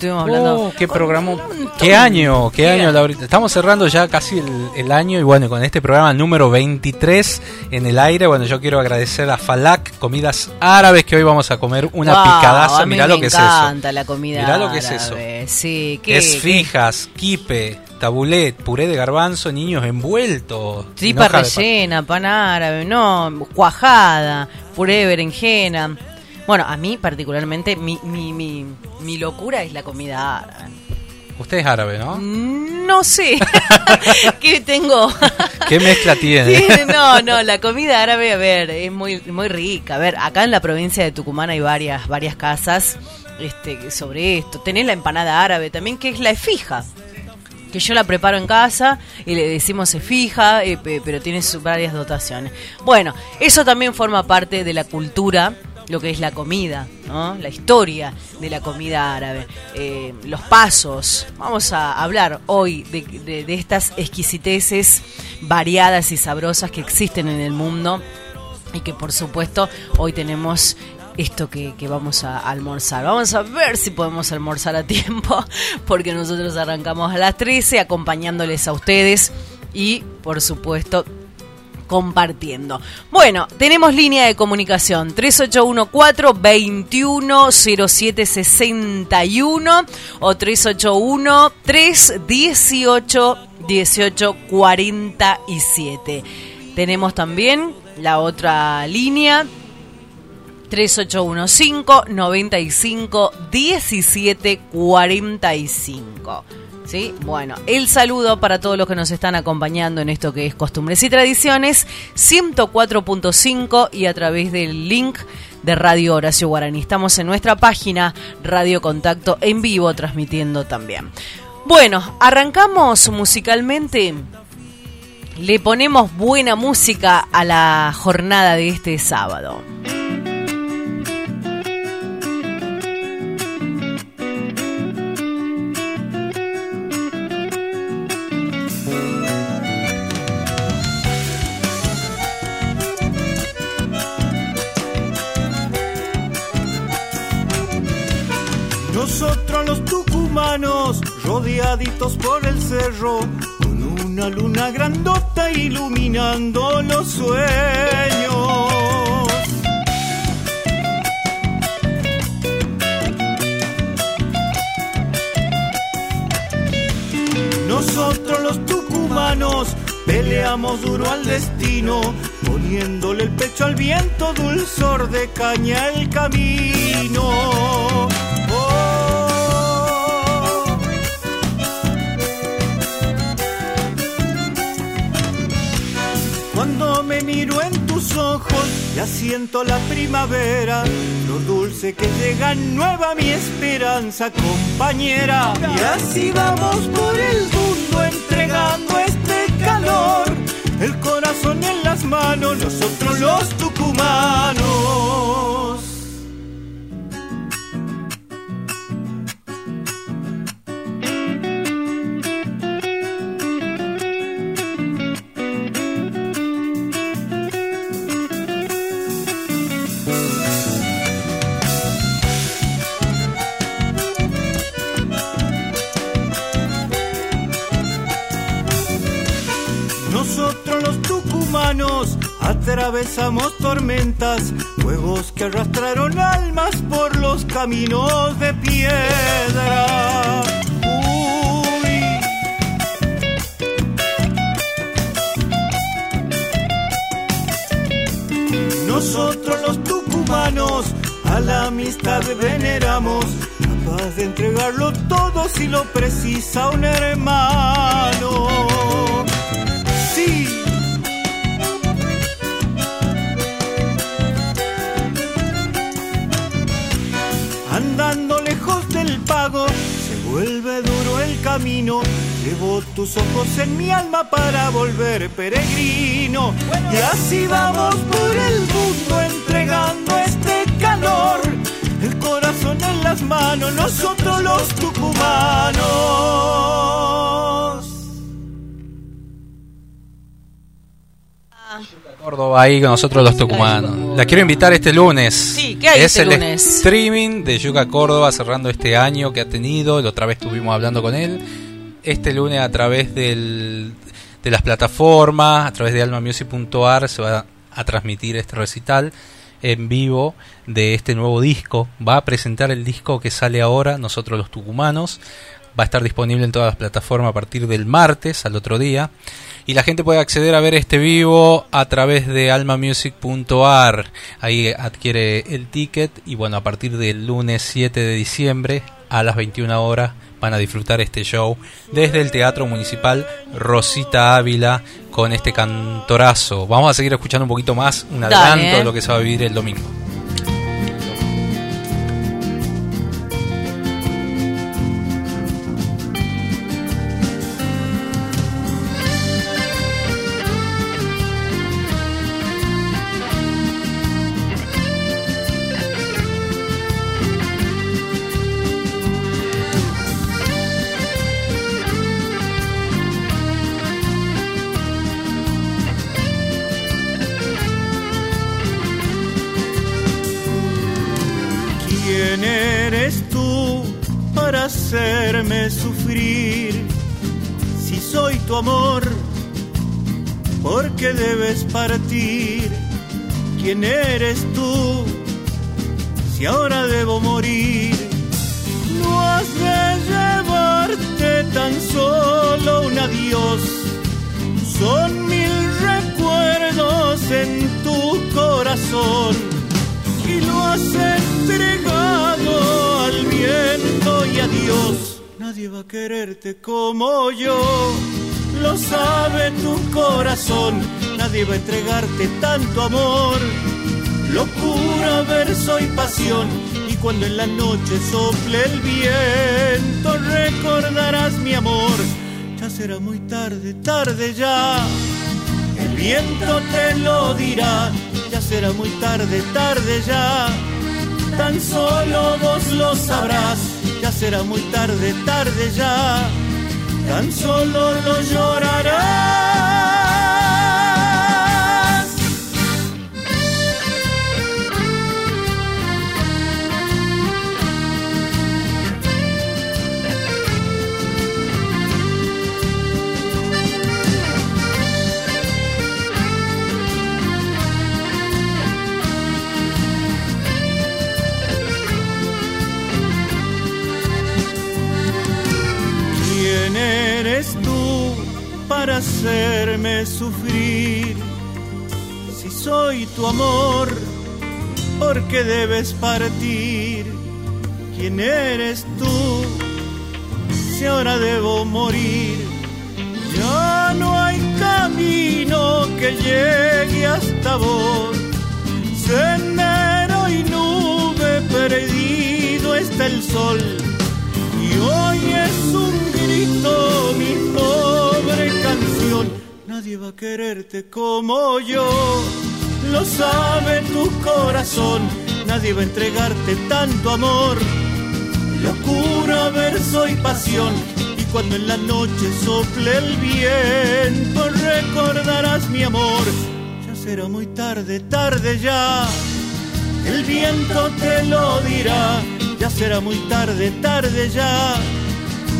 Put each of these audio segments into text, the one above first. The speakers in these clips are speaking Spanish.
Estuvimos hablando. Oh, qué programa, qué año, qué año. Laurita. Estamos cerrando ya casi el, el año y bueno, con este programa número 23 en el aire, bueno, yo quiero agradecer a Falak Comidas Árabes que hoy vamos a comer una Wow, picadaza. Mirá me lo que es eso. encanta la comida. Mirá lo que es árabe. Sí, ¿qué? Es fijas, quipe, tabulet, puré de garbanzo, niños envueltos. Tripa rellena, pan árabe, no, cuajada, puré de berenjena. Bueno, a mí particularmente, mi, mi, mi, mi locura es la comida árabe. Usted es árabe, ¿no? No sé qué tengo. ¿Qué mezcla tiene? Sí, no, no, la comida árabe, a ver, es muy, muy rica. A ver, acá en la provincia de Tucumán hay varias, varias casas este, sobre esto. Tenés la empanada árabe también, que es la fija. Que yo la preparo en casa y le decimos fija, eh, pe- pero tiene sus varias dotaciones. Bueno, eso también forma parte de la cultura, lo que es la comida, ¿no? La historia de la comida árabe, eh, los pasos. Vamos a hablar hoy de, de- de estas exquisiteces variadas y sabrosas que existen en el mundo y que por supuesto hoy tenemos esto que, que vamos a almorzar. Vamos a ver si podemos almorzar a tiempo, porque nosotros arrancamos a las 13 acompañándoles a ustedes y por supuesto compartiendo. Bueno, tenemos línea de comunicación 3814-210761 o 381-318-1847. Tenemos también la otra línea 3815 95 17 45. ¿Sí? Bueno, el saludo para todos los que nos están acompañando en esto que es Costumbres y Tradiciones, 104.5 y a través del link de Radio Horacio Guaraní. Estamos en nuestra página Radio Contacto en vivo transmitiendo también. Bueno, arrancamos musicalmente. Le ponemos buena música a la jornada de este sábado. Nosotros los tucumanos, rodeaditos por el cerro, con una luna grandota iluminando los sueños. Nosotros los tucumanos peleamos duro al destino, poniéndole el pecho al viento, dulzor de caña el camino. Cuando me miro en tus ojos, ya siento la primavera, lo dulce que llega nueva mi esperanza, compañera. Y así vamos por el mundo entregando este calor, el corazón en las manos, nosotros los tucumanos. Los tucumanos atravesamos tormentas, fuegos que arrastraron almas por los caminos de piedra. Nosotros los tucumanos a la amistad veneramos, capaz de entregarlo todo si lo precisa un hermano. Andando lejos del pago, se vuelve duro el camino. Llevo tus ojos en mi alma para volver peregrino. Y así vamos por el mundo entregando este calor. El corazón en las manos, nosotros los tucumanos. Córdoba ahí con nosotros los tucumanos. La quiero invitar este lunes. Sí, ¿qué hay es este el lunes? streaming de Yuca Córdoba cerrando este año que ha tenido. La otra vez estuvimos hablando con él. Este lunes a través del, de las plataformas, a través de almamusic.ar se va a transmitir este recital en vivo de este nuevo disco. Va a presentar el disco que sale ahora, Nosotros los Tucumanos. Va a estar disponible en todas las plataformas a partir del martes, al otro día. Y la gente puede acceder a ver este vivo a través de almamusic.ar. Ahí adquiere el ticket y bueno, a partir del lunes 7 de diciembre a las 21 horas van a disfrutar este show desde el Teatro Municipal Rosita Ávila con este cantorazo. Vamos a seguir escuchando un poquito más, un adelanto de lo que se va a vivir el domingo. Amor, ¿por qué debes partir? ¿Quién eres tú? Si ahora debo morir, no has de llevarte tan solo un adiós. Son mil recuerdos en tu corazón y lo has entregado al viento y a Dios. Nadie va a quererte como yo, lo sabe tu corazón. Nadie va a entregarte tanto amor, locura, verso y pasión. Y cuando en la noche sople el viento, recordarás mi amor. Ya será muy tarde, tarde ya. El viento te lo dirá, ya será muy tarde, tarde ya. Tan solo vos lo sabrás, ya será muy tarde, tarde ya. Tan solo lo llorarás. Sufrir? Si soy tu amor, ¿por qué debes partir? ¿Quién eres tú? Si ahora debo morir, ya no hay camino que llegue hasta vos. Sendero y nube perdido está el sol. Y hoy es un grito mi pobre quererte como yo, lo sabe tu corazón. Nadie va a entregarte tanto amor, locura, verso y pasión. Y cuando en la noche sople el viento, recordarás mi amor. Ya será muy tarde, tarde ya. El viento te lo dirá, ya será muy tarde, tarde ya.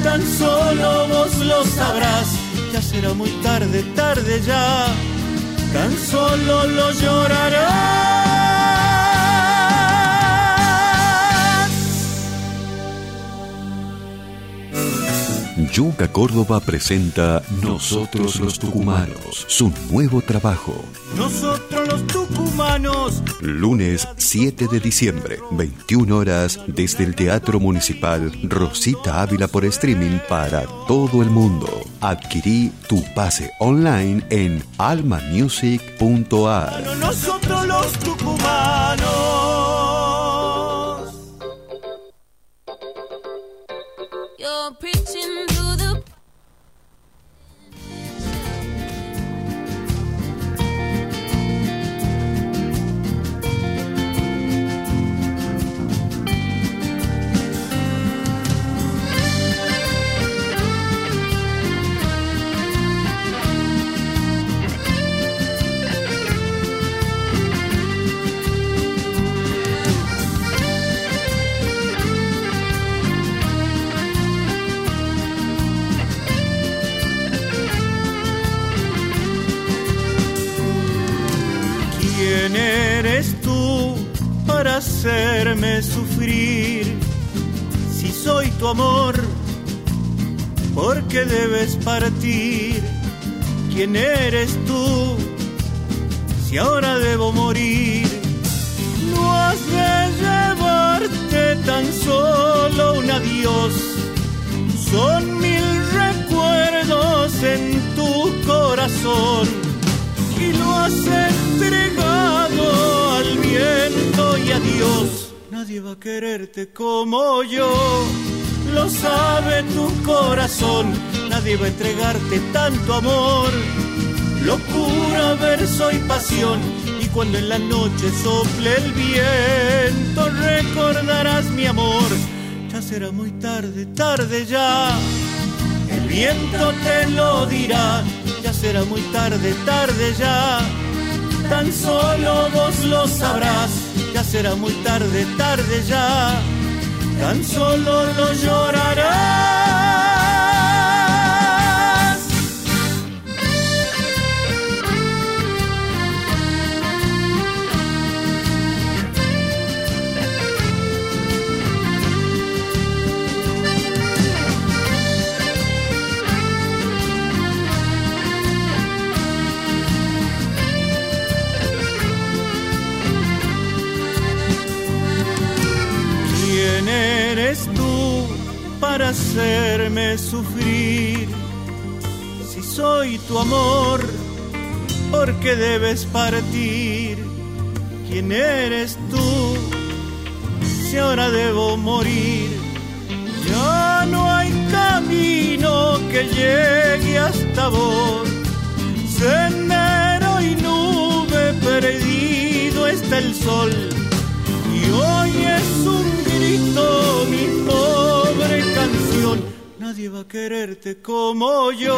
Tan solo vos lo sabrás, ya será muy tarde, tarde ya. Tan solo lo llorarás. Yuca Córdoba presenta Nosotros los Tucumanos, su nuevo trabajo. Nosotros los tucumanos Lunes 7 de diciembre, 21 horas, desde el Teatro Municipal Rosita Ávila por streaming para todo el mundo. Adquirí tu pase online en almamusic.ar. nosotros los tucumanos. Hacerme sufrir? Si soy tu amor, ¿por qué debes partir? ¿Quién eres tú? Si ahora debo morir, no has de llevarte tan solo un adiós. Son mil recuerdos en tu corazón has entregado al viento y a Dios. Nadie va a quererte como yo, lo sabe tu corazón. Nadie va a entregarte tanto amor. Locura, verso y pasión. Y cuando en la noche sople el viento, recordarás mi amor. Ya será muy tarde, tarde ya. El viento te lo dirá, ya será muy tarde, tarde ya. Tan solo vos lo sabrás, ya será muy tarde, tarde ya. Tan solo lo llorarás. Para hacerme sufrir? Si soy tu amor, ¿por qué debes partir? ¿Quién eres tú si ahora debo morir? Ya no hay camino que llegue hasta vos. Sendero y nube perdido está el sol. Y hoy es un grito mi. Nadie a quererte como yo,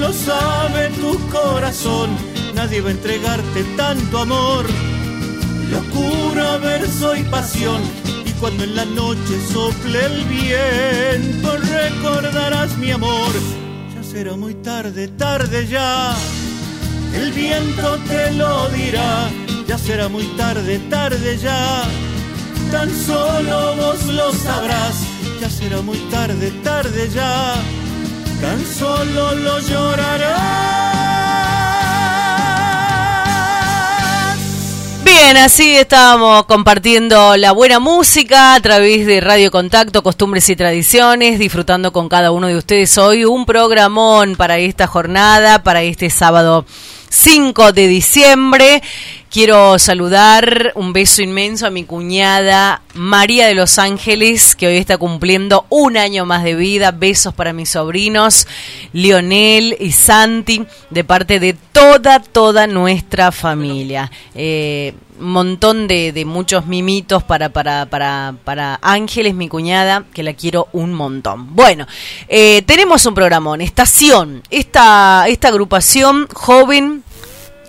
lo sabe tu corazón. Nadie va a entregarte tanto amor. Locura, verso y pasión. Y cuando en la noche sople el viento, recordarás mi amor. Ya será muy tarde, tarde ya. El viento te lo dirá, ya será muy tarde, tarde ya. Tan solo vos lo sabrás, será muy tarde, tarde ya. Tan solo lo llorarás. Bien, así estábamos compartiendo la buena música a través de Radio Contacto, Costumbres y Tradiciones, disfrutando con cada uno de ustedes hoy un programón para esta jornada, para este sábado 5 de diciembre. Quiero saludar un beso inmenso a mi cuñada María de los Ángeles, que hoy está cumpliendo un año más de vida. Besos para mis sobrinos Lionel y Santi, de parte de toda, toda nuestra familia. Eh, montón de, de muchos mimitos para, para, para, para Ángeles, mi cuñada, que la quiero un montón. Bueno, eh, tenemos un programón, Estación, esta, esta agrupación joven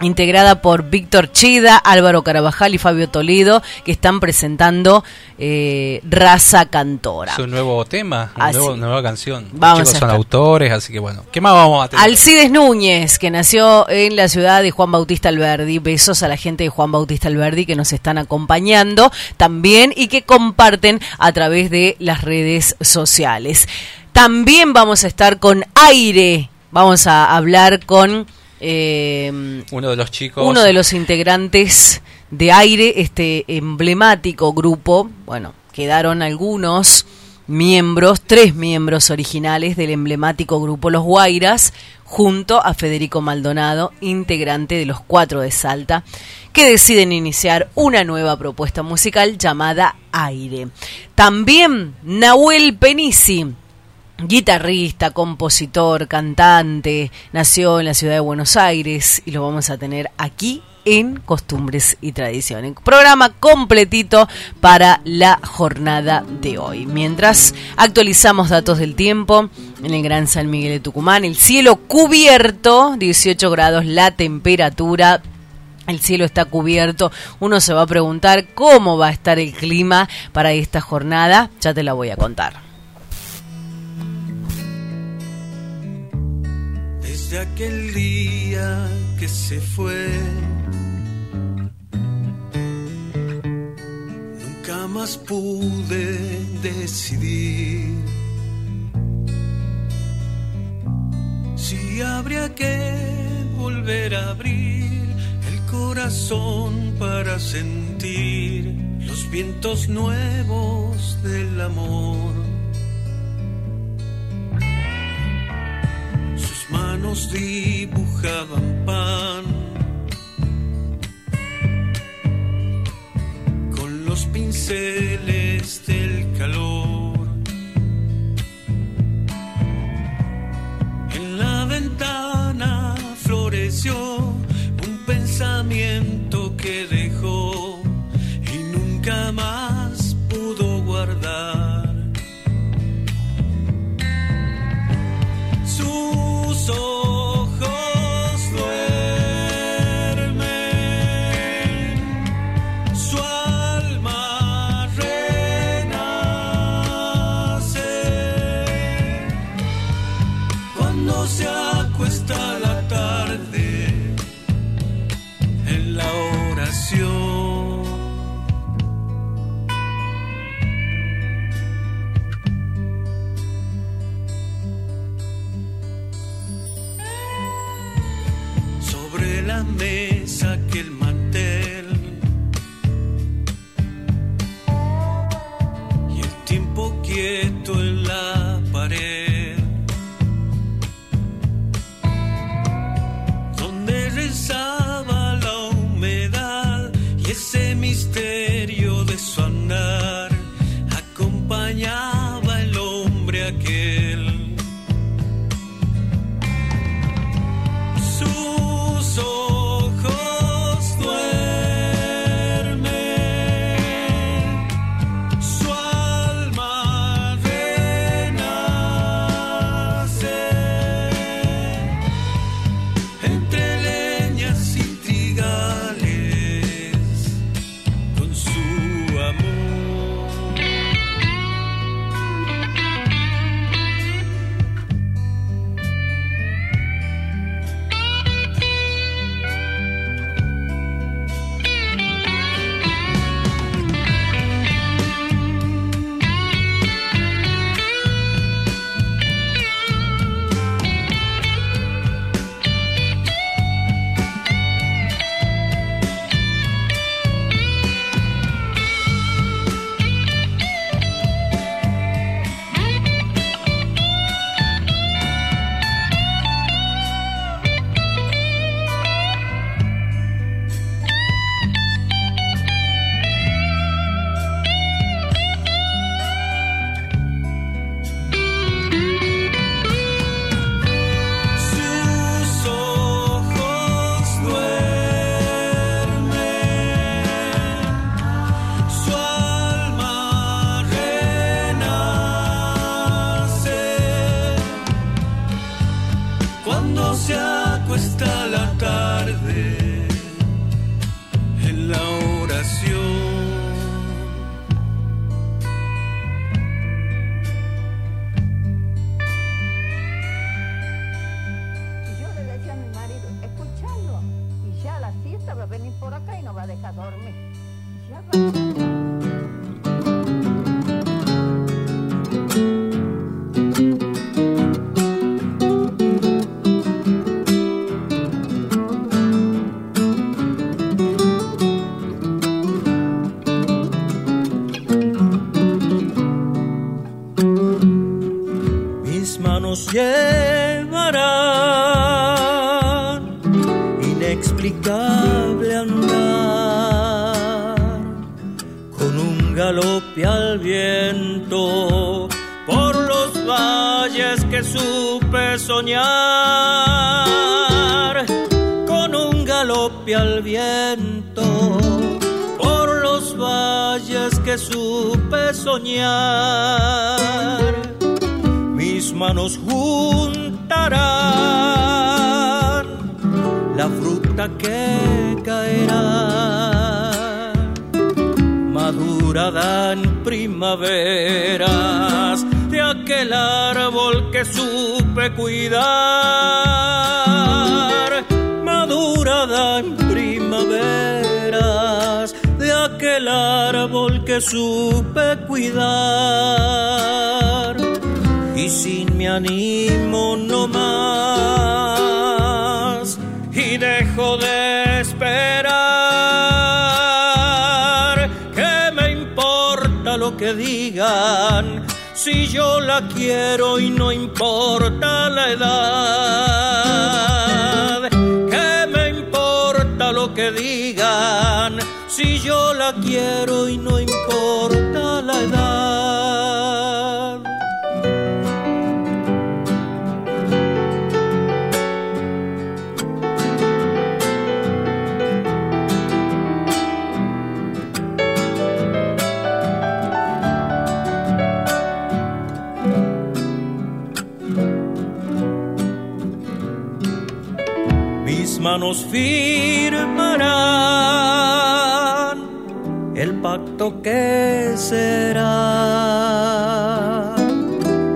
integrada por Víctor Chida, Álvaro Carabajal y Fabio Toledo, que están presentando eh, Raza Cantora. Su nuevo tema, nuevo- nueva canción. Los Vamos chicos a son autores, así que bueno. ¿Qué más vamos a tener? Alcides Núñez, que nació en la ciudad de Juan Bautista Alberdi. Besos a la gente de Juan Bautista Alberdi que nos están acompañando también y que comparten a través de las redes sociales. También vamos a estar con Aire. Vamos a hablar con eh, Uno de los chicos. uno de los integrantes de Aire, este emblemático grupo, bueno, quedaron algunos miembros, tres miembros originales del emblemático grupo Los Guairas, junto a Federico Maldonado, integrante de los Cuatro de Salta, que deciden iniciar una nueva propuesta musical llamada Aire. También Nahuel Penisi, guitarrista, compositor, cantante, nació en la ciudad de Buenos Aires y lo vamos a tener aquí en Costumbres y Tradiciones. Programa completito para la jornada de hoy. Mientras actualizamos datos del tiempo en el Gran San Miguel de Tucumán, el cielo cubierto, 18 grados la temperatura. El cielo está cubierto. Uno se va a preguntar cómo va a estar el clima para esta jornada. Ya te la voy a contar. desde aquel día que se fue. Nunca más pude decidir si habría que volver a abrir el corazón para sentir los vientos nuevos del amor manos dibujaban pan. Con los pinceles del calor. En la ventana floreció un pensamiento que dejó. So supe cuidar. Y sin mi ánimo no más. Y dejo de esperar. Que me importa lo que digan si yo la quiero y no importa la edad manos firmarán el pacto que será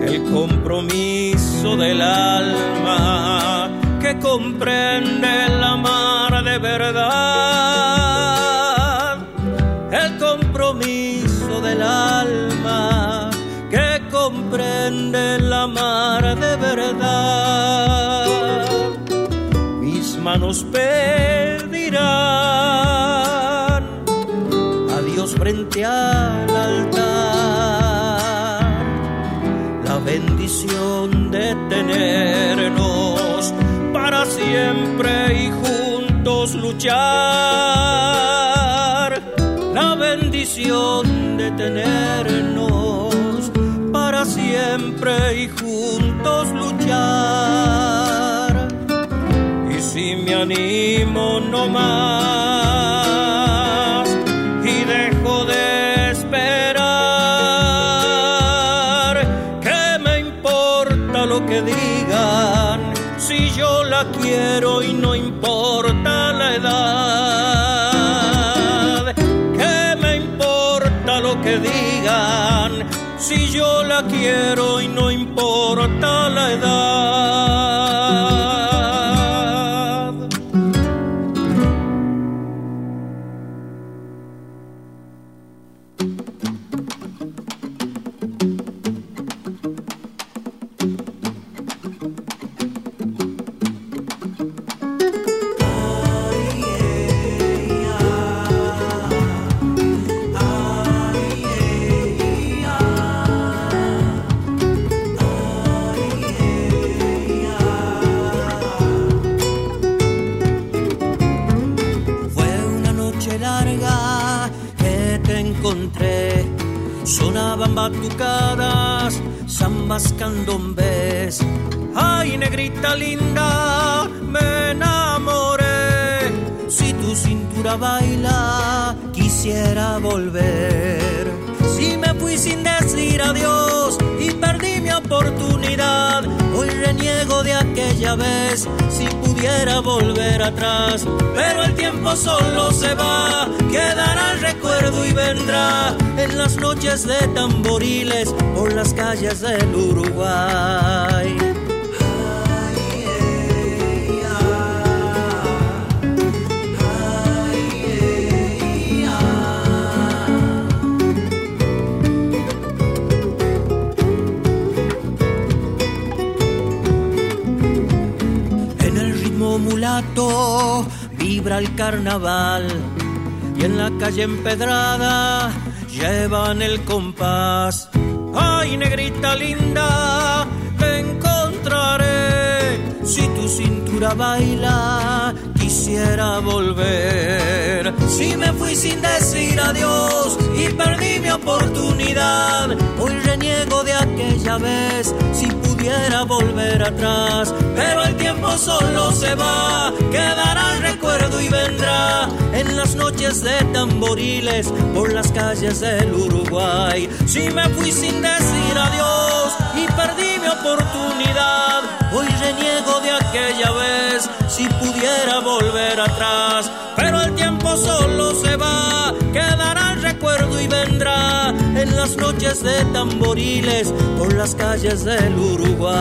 el compromiso del alma al altar. La bendición de tenernos para siempre y juntos luchar. La bendición de tenernos para siempre y juntos luchar. Y si me animo no más quiero y no importa Si pudiera volver atrás, pero el tiempo solo se va, quedará el recuerdo y vendrá en las noches de tamboriles por las calles del Uruguay. El carnaval y en la calle empedrada llevan el compás. Ay, negrita linda, te encontraré si tu cintura baila. Quisiera volver. Si me fui sin decir adiós y perdí mi oportunidad, hoy reniego de aquella vez. Si pudiera volver atrás, pero el tiempo solo se va, quedará recuerdo y vendrá en las noches de tamboriles por las calles del Uruguay. Si me fui sin decir adiós y perdí mi oportunidad, hoy reniego de aquella vez. Si pudiera volver atrás, pero el tiempo solo se va, quedará recuerdo y vendrá en las noches de tamboriles por las calles del Uruguay.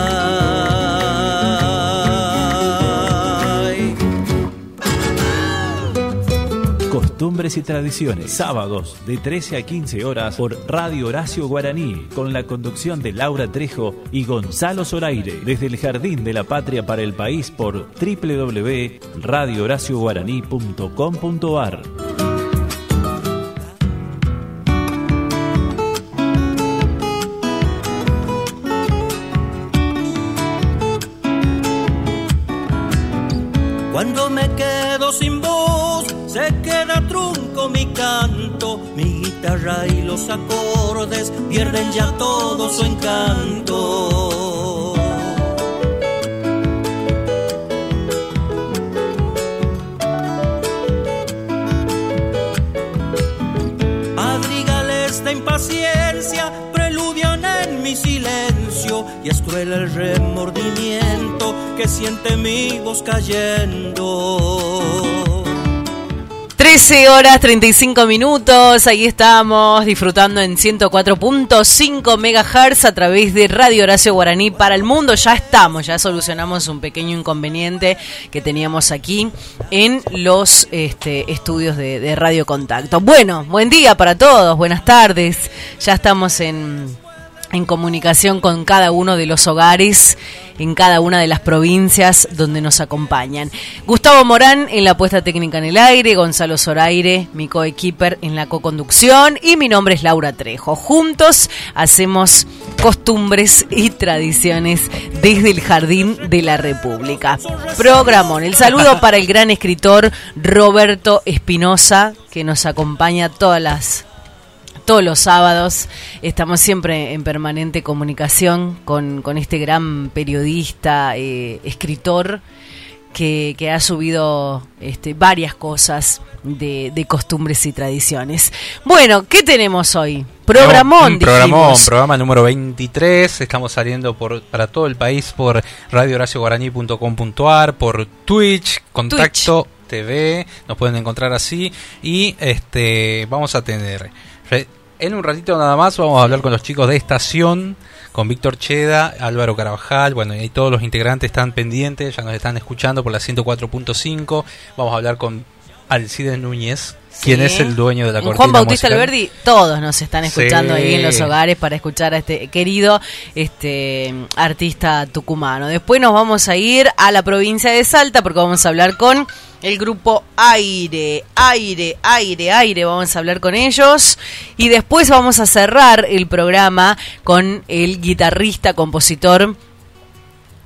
Costumbres y tradiciones. Sábados de 13 a 15 horas por Radio Horacio Guaraní, con la conducción de Laura Trejo y Gonzalo Zoraire, desde el Jardín de la Patria para el País por www.radiohoracioguaraní.com.ar. guitarra y los acordes pierden ya todo su encanto. Madrigales esta impaciencia, preludian en mi silencio y es cruel el remordimiento que siente mi voz cayendo. 13 horas 35 minutos, ahí estamos disfrutando en 104.5 megahertz a través de Radio Horacio Guaraní para el mundo. Ya estamos, ya solucionamos un pequeño inconveniente que teníamos aquí en los este, estudios de Radio Contacto. Bueno, buen día para todos, buenas tardes. Ya estamos en, en comunicación con cada uno de los hogares en cada una de las provincias donde nos acompañan. Gustavo Morán en la puesta técnica en el aire, Gonzalo Zoraire, mi coequiper en la coconducción y mi nombre es Laura Trejo. Juntos hacemos costumbres y tradiciones desde el Jardín de la República. Programón. El saludo para el gran escritor Roberto Espinosa que nos acompaña todas las todos los sábados. Estamos siempre en permanente comunicación con, con este gran periodista, eh, escritor, que, que, ha subido este, varias cosas de, de, costumbres y tradiciones. Bueno, ¿qué tenemos hoy? Programón, un programón, programa número 23. Estamos saliendo por para todo el país por radiohoracioguaraní.com.ar, por Twitch, Contacto Twitch. TV, nos pueden encontrar así. Y este vamos a tener en un ratito nada más vamos a hablar con los chicos de estación, con Víctor Cheda, Álvaro Carabajal, bueno, y todos los integrantes están pendientes, ya nos están escuchando por la 104.5. Vamos a hablar con Alcides Núñez, sí. quien es el dueño de la cortina Juan Bautista musical. Alberdi, todos nos están escuchando sí. ahí en los hogares para escuchar a este querido este artista tucumano. Después nos vamos a ir a la provincia de Salta porque vamos a hablar con el grupo Aire, Aire, Aire, Aire, vamos a hablar con ellos y después vamos a cerrar el programa con el guitarrista, compositor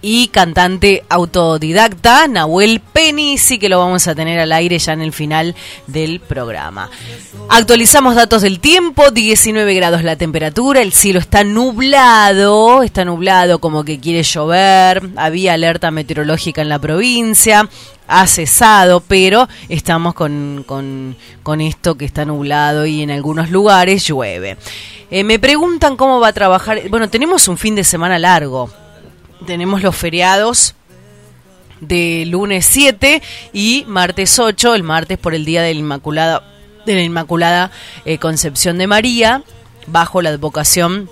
y cantante autodidacta Nahuel Penny, sí que lo vamos a tener al aire ya en el final del programa. Actualizamos datos del tiempo, 19 grados la temperatura, el cielo está nublado, está nublado como que quiere llover, había alerta meteorológica en la provincia, ha cesado, pero estamos con, con, con, esto que está nublado y en algunos lugares llueve. Eh, me preguntan cómo va a trabajar. Bueno, tenemos un fin de semana largo. Tenemos los feriados de lunes 7 y martes 8, el martes por el día de la Inmaculada, de la Inmaculada eh, Concepción de María, bajo la advocación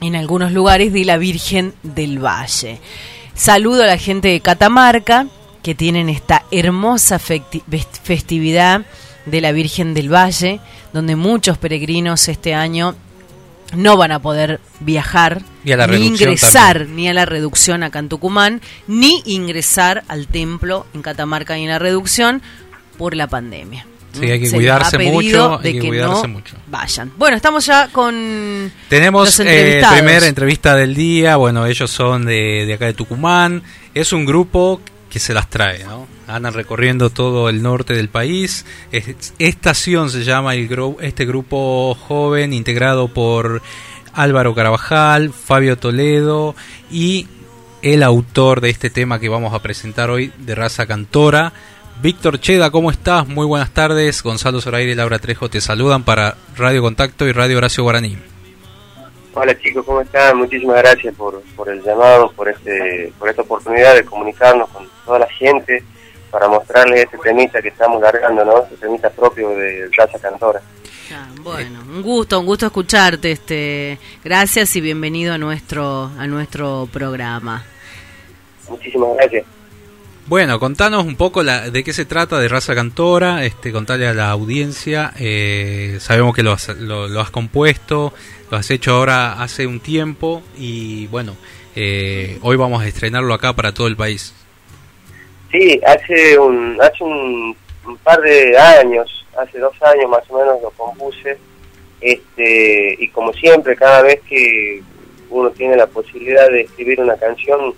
en algunos lugares de la Virgen del Valle. Saludo a la gente de Catamarca, que tienen esta hermosa festividad de la Virgen del Valle, donde muchos peregrinos este año no van a poder viajar, a ni ingresar también. ni a la reducción acá en Tucumán, ni ingresar al templo en Catamarca y en la reducción por la pandemia. Sí, hay que Se cuidarse mucho, hay que, que cuidarse no mucho. Vayan. Bueno, estamos ya con Tenemos los eh, primera entrevista del día, bueno, ellos son de, de acá de Tucumán, es un grupo que se las trae, ¿no? Andan recorriendo todo el norte del país. Estación se llama el gru este grupo joven integrado por Álvaro Carabajal, Fabio Toledo y el autor de este tema que vamos a presentar hoy de raza cantora. Víctor Cheda, ¿cómo estás? Muy buenas tardes. Gonzalo Zoraire y Laura Trejo te saludan para Radio Contacto y Radio Horacio Guaraní. Hola chicos, ¿cómo están? Muchísimas gracias por, por el llamado, por este por esta oportunidad de comunicarnos con toda la gente para mostrarles este temita que estamos largando, ¿no? Este temita propio de Raza Cantora. Ah, bueno, un gusto, un gusto escucharte. Este, gracias y bienvenido a nuestro a nuestro programa. Muchísimas gracias. Bueno, contanos un poco la, de qué se trata de Raza Cantora, este, contarle a la audiencia. eh, sabemos que lo has, lo, lo has compuesto, lo has hecho ahora hace un tiempo y bueno, eh, hoy vamos a estrenarlo acá para todo el país. Sí, hace un, hace un, par de años, hace dos años más o menos lo compuse, este, y como siempre, cada vez que uno tiene la posibilidad de escribir una canción,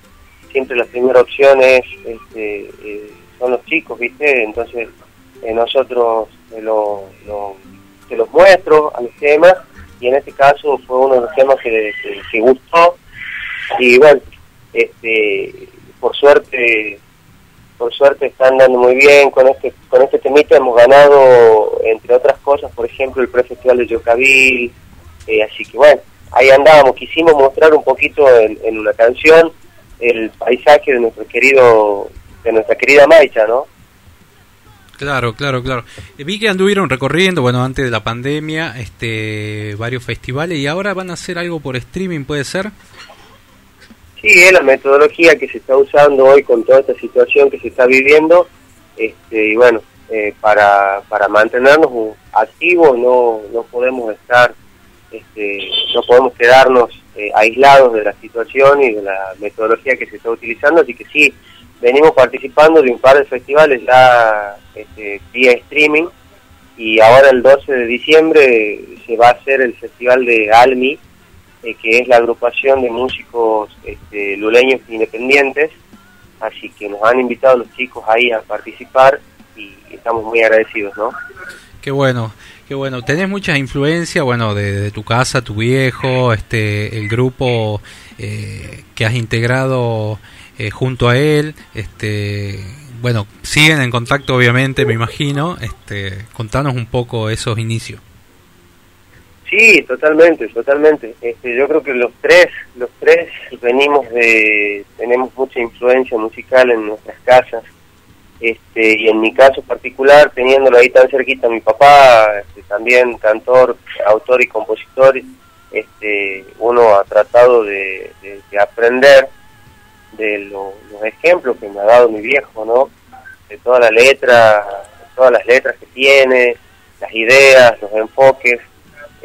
siempre la primera opción es, este, eh, son los chicos, ¿viste? Entonces, eh, nosotros eh, lo- se los muestro a los temas, y en este caso fue uno de los temas que, que- que gustó, y bueno, este, por suerte por suerte están dando muy bien con este con este temita hemos ganado entre otras cosas por ejemplo el prefestival de Yocabil eh, así que bueno ahí andábamos quisimos mostrar un poquito en, en una canción el paisaje de nuestro querido de nuestra querida Maicha no Claro, claro, claro. Eh, Vi que anduvieron recorriendo, bueno, antes de la pandemia, este, varios festivales y ahora van a hacer algo por streaming, ¿puede ser? Sí, es la metodología que se está usando hoy con toda esta situación que se está viviendo. Este, y bueno, eh, para, para mantenernos activos no, no podemos estar, este, no podemos quedarnos eh, aislados de la situación y de la metodología que se está utilizando. Así que sí, venimos participando de un par de festivales ya este, vía streaming. Y ahora el 12 de diciembre se va a hacer el festival de Almi, eh, que es la agrupación de músicos este, luleños independientes, así que nos han invitado los chicos ahí a participar y estamos muy agradecidos, ¿no? Qué bueno, qué bueno. Tenés mucha influencia, bueno, de, tu casa, tu viejo, este, el grupo eh, que has integrado eh, junto a él, este, bueno, siguen en contacto, obviamente, me imagino. Este, contanos un poco esos inicios. Sí, totalmente, totalmente. Este, yo creo que los tres, los tres venimos de, tenemos mucha influencia musical en nuestras casas. Este, y en mi caso particular, teniéndolo ahí tan cerquita, mi papá, este, también cantor, autor y compositor, este, uno ha tratado de, de- de aprender de lo- los ejemplos que me ha dado mi viejo, ¿no? De toda la letra, todas las letras que tiene, las ideas, los enfoques,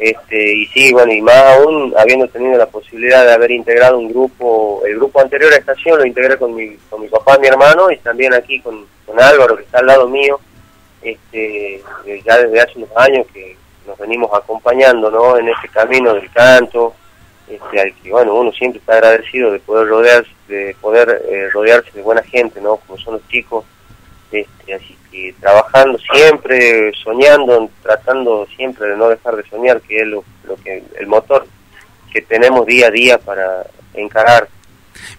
este, y sí, bueno, y más aún habiendo tenido la posibilidad de haber integrado un grupo, el grupo anterior a Estación lo integré con mi, con mi papá, mi hermano, y también aquí con, con Álvaro, que está al lado mío, este, ya desde hace unos años que nos venimos acompañando, ¿no? En este camino del canto, este, al que, bueno, uno siempre está agradecido de poder rodearse, de poder eh, rodearse de buena gente, ¿no? Como son los chicos, este, así que trabajando siempre, soñando, tratando siempre de no dejar de soñar, que es lo que el motor que tenemos día a día para encarar.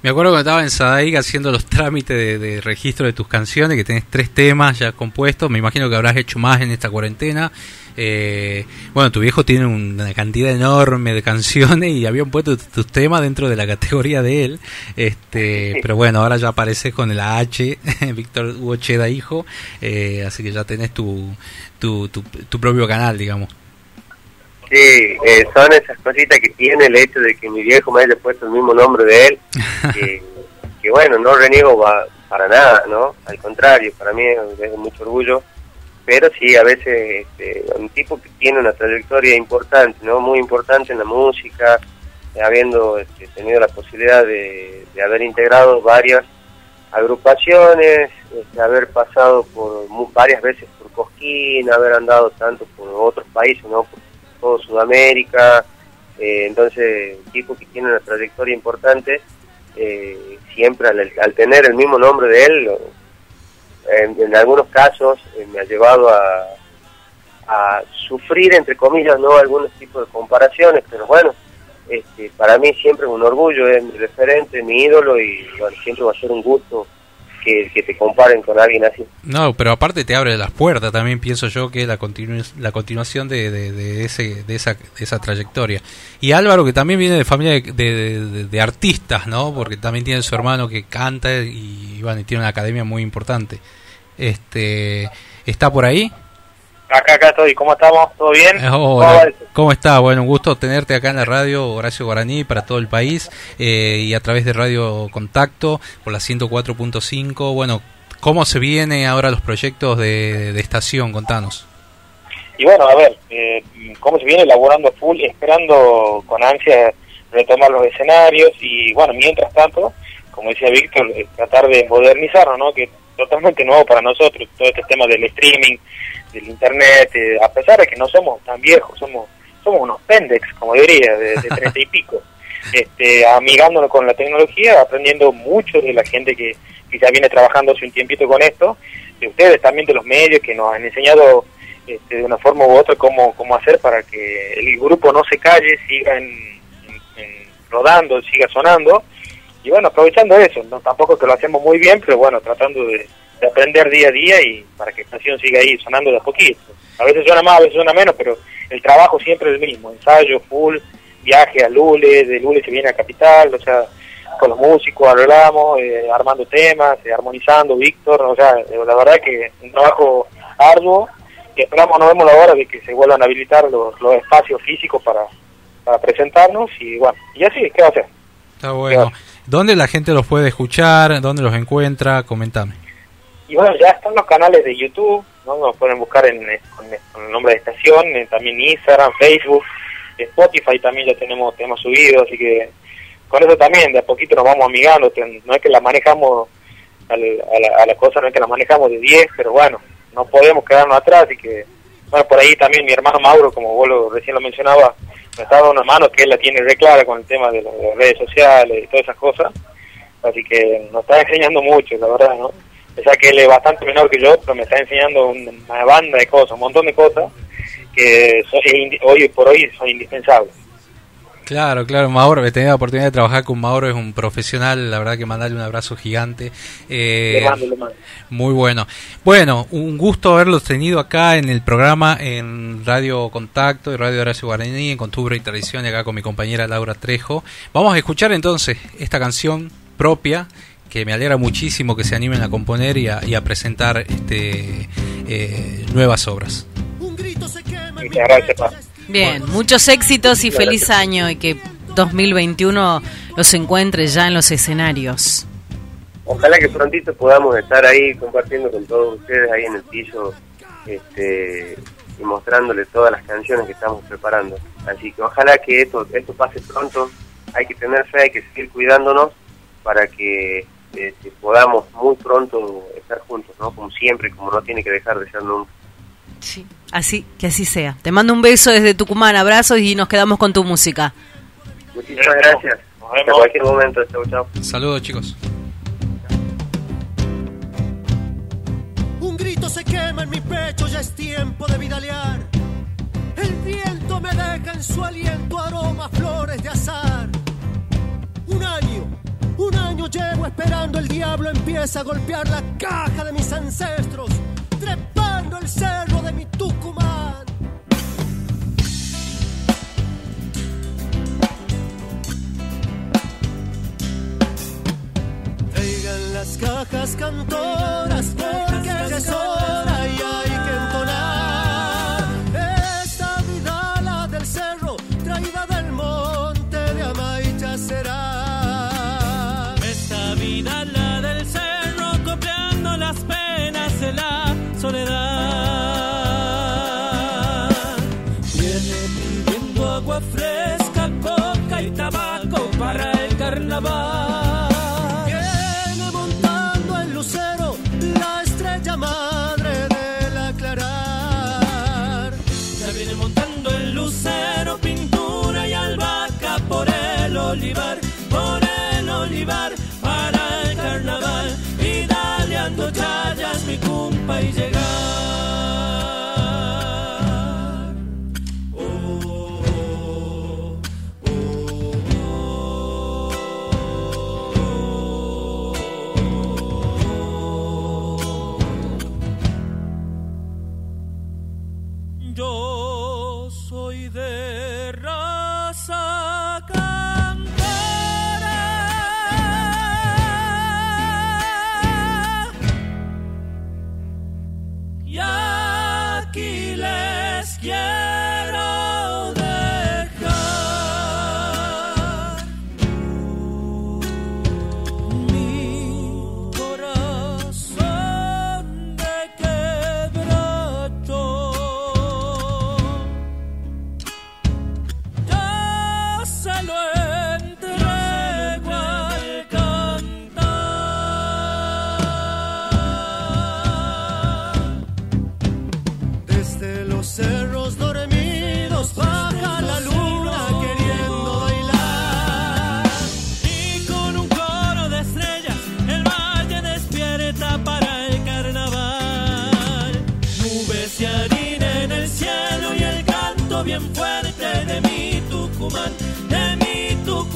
Me acuerdo cuando estaba en Sadaic haciendo los trámites de, de registro de tus canciones, que tenés tres temas ya compuestos, me imagino que habrás hecho más en esta cuarentena. Eh, bueno, tu viejo tiene una cantidad enorme de canciones y habían puesto tus tus temas dentro de la categoría de él. Este, pero bueno, ahora ya apareces con el H, Víctor Hugo Cheda Hijo, eh, así que ya tenés tu, tu, tu, tu propio canal, digamos. Sí, eh, son esas cositas que tiene el hecho de que mi viejo me haya puesto el mismo nombre de él, que, que bueno, no reniego pa- para nada, ¿no? Al contrario, para mí es, mucho orgullo, pero sí, a veces este, un tipo que tiene una trayectoria importante, ¿no? Muy importante en la música, habiendo este, tenido la posibilidad de, de haber integrado varias agrupaciones, este, haber pasado por varias veces por Cosquín, haber andado tanto por otros países, ¿no? Por todo Sudamérica, eh, entonces tipo que tiene una trayectoria importante, eh, siempre al, al tener el mismo nombre de él, en, algunos casos eh, me ha llevado a, a sufrir, entre comillas, no algunos tipos de comparaciones, pero bueno, este, para mí siempre es un orgullo, es mi referente, mi ídolo y bueno, siempre va a ser un gusto que, te comparen con alguien así. No, pero aparte te abre las puertas, también pienso yo que la, continu la continuación de, de, ese, de, esa, de esa trayectoria. Y Álvaro, que también viene de familia de artistas, ¿no? Porque también tiene su hermano que canta y, bueno, y tiene una academia muy importante. este ¿Está por ahí? Acá, acá estoy. ¿Cómo estamos? ¿Todo bien? Eh, ¿Cómo Hola? ¿cómo está? Bueno, un gusto tenerte acá en la radio Horacio Guaraní para todo el país eh, y a través de Radio Contacto por la 104.5. Bueno, ¿cómo se vienen ahora los proyectos de, de estación? Contanos. Y bueno, a ver, eh, cómo se viene elaborando full, esperando con ansia retomar los escenarios y bueno, mientras tanto, como decía Víctor, eh, tratar de modernizarnos, ¿no? Que totalmente nuevo para nosotros, todo este tema del streaming, del internet, eh, a pesar de que no somos tan viejos, somos somos unos pendex, como diría, de, 30 y pico, este, amigándonos con la tecnología, aprendiendo mucho de la gente que, que ya viene trabajando hace un tiempito con esto, de ustedes también de los medios que nos han enseñado este, de una forma u otra cómo, cómo hacer para que el grupo no se calle, siga en, en- en rodando, siga sonando. Y bueno, aprovechando eso, no tampoco que lo hacemos muy bien, pero bueno, tratando de, de aprender día a día y para que la estación siga ahí sonando de a poquito. A veces suena más, a veces suena menos, pero el trabajo siempre es el mismo, ensayo, full, viaje a Lule, de Lule se viene a Capital, o sea, con los músicos hablamos, eh, armando temas, eh, armonizando, Víctor, o sea, eh, la verdad que un trabajo arduo que esperamos no vemos la hora de que se vuelvan a habilitar los, los espacios físicos para, para presentarnos y bueno, y así, ¿qué va a hacer? Está bueno. ¿Dónde la gente los puede escuchar? ¿Dónde los encuentra? Comentame. Y bueno, ya están los canales de YouTube, ¿no? Nos pueden buscar en, eh, con, eh, con el nombre de estación, eh, también Instagram, Facebook, Spotify también ya tenemos temas subidos, así que con eso también de a poquito nos vamos amigando, no es que la manejamos a, la, a la cosa, no es que la manejamos de 10, pero bueno, no podemos quedarnos atrás, y que, bueno, por ahí también mi hermano Mauro, como vos lo, recién lo mencionaba, me está dando una mano que él la tiene re clara con el tema de las redes sociales y todas esas cosas, así que nos está enseñando mucho, la verdad, ¿no? O sea que él es bastante menor que yo, pero me está enseñando un- una banda de cosas, un montón de cosas que indi- hoy por hoy son indispensables. Claro, claro, Mauro, he tenido la oportunidad de trabajar con Mauro, es un profesional, la verdad que mandarle un abrazo gigante. Eh, Le mando, le mando. Muy bueno. Bueno, un gusto haberlos tenido acá en el programa en Radio Contacto y Radio Horacio Guaraní, en Costumbre y Tradición, y acá con mi compañera Laura Trejo. Vamos a escuchar entonces esta canción propia que me alegra muchísimo que se animen a componer y a, y a presentar este eh, nuevas obras. Muchas gracias, Pa. Bien, muchos éxitos y feliz año y que 2021 los encuentre ya en los escenarios. Ojalá que prontito podamos estar ahí compartiendo con todos ustedes ahí en el piso este, y mostrándoles todas las canciones que estamos preparando. Así que ojalá que esto, esto pase pronto. Hay que tener fe, hay que seguir cuidándonos para que este, podamos muy pronto estar juntos, ¿no? Como siempre, como no tiene que dejar de ser nunca. Sí, así que así sea. Te mando un beso desde Tucumán, abrazos y nos quedamos con tu música. Muchísimas gracias. Hasta cualquier momento. Chau, chau. Saludos chicos. Un grito se quema en mi pecho, ya es tiempo de vidalear. El viento me deja en su aliento aroma flores de azar. Un año, un año llevo esperando, el diablo empieza a golpear la caja de mis ancestros, trepando el cerro de mi Tucumán. Traigan las cajas cantoras porque ya es hora y hay carnaval. Viene montando el lucero la estrella madre del aclarar Ya viene montando el lucero, pintura y albahaca por el olivar, por el olivar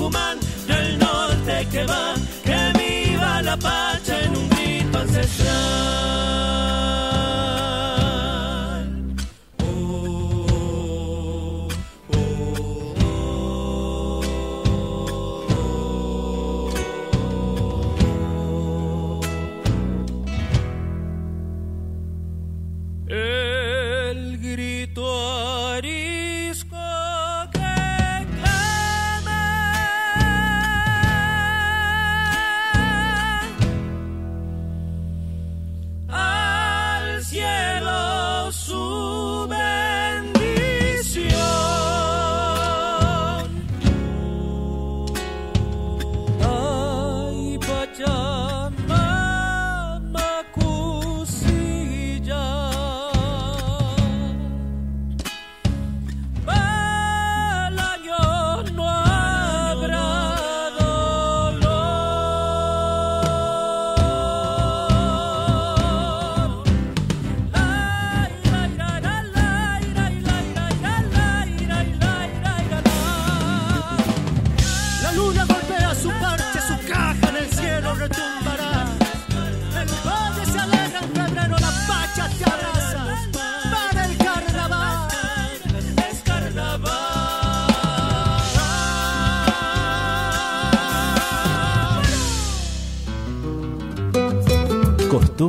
Tucumán, del norte que va, que viva la pacha en un grito ancestral.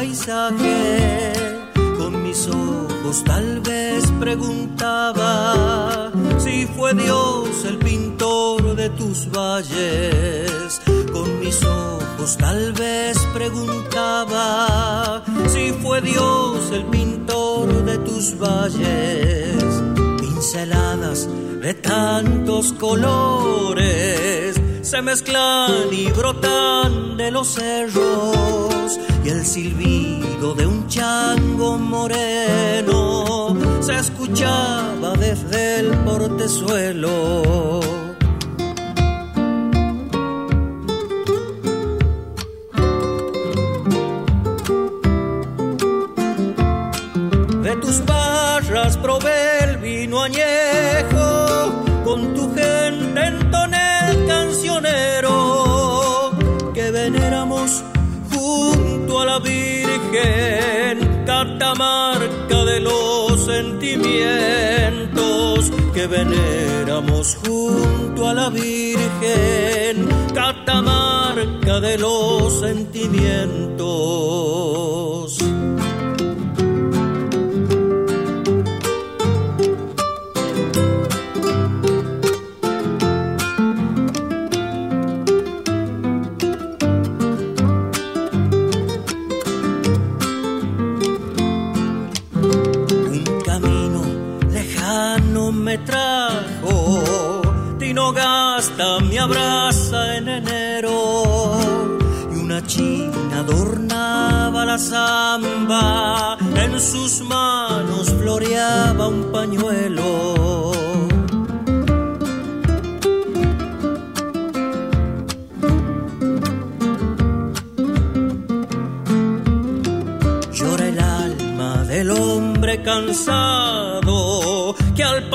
paisaje, con mis ojos tal vez preguntaba si fue Dios el pintor de tus valles. Con mis ojos tal vez preguntaba si fue Dios el pintor de tus valles. Pinceladas de tantos colores se mezclan y brotan de los cerros y el silbido de un chango moreno se escuchaba desde el portezuelo. Que veneramos junto a la Virgen, catamarca de los sentimientos. Me abraza en enero y una china adornaba la samba, en sus manos floreaba un pañuelo. Llora el alma del hombre cansado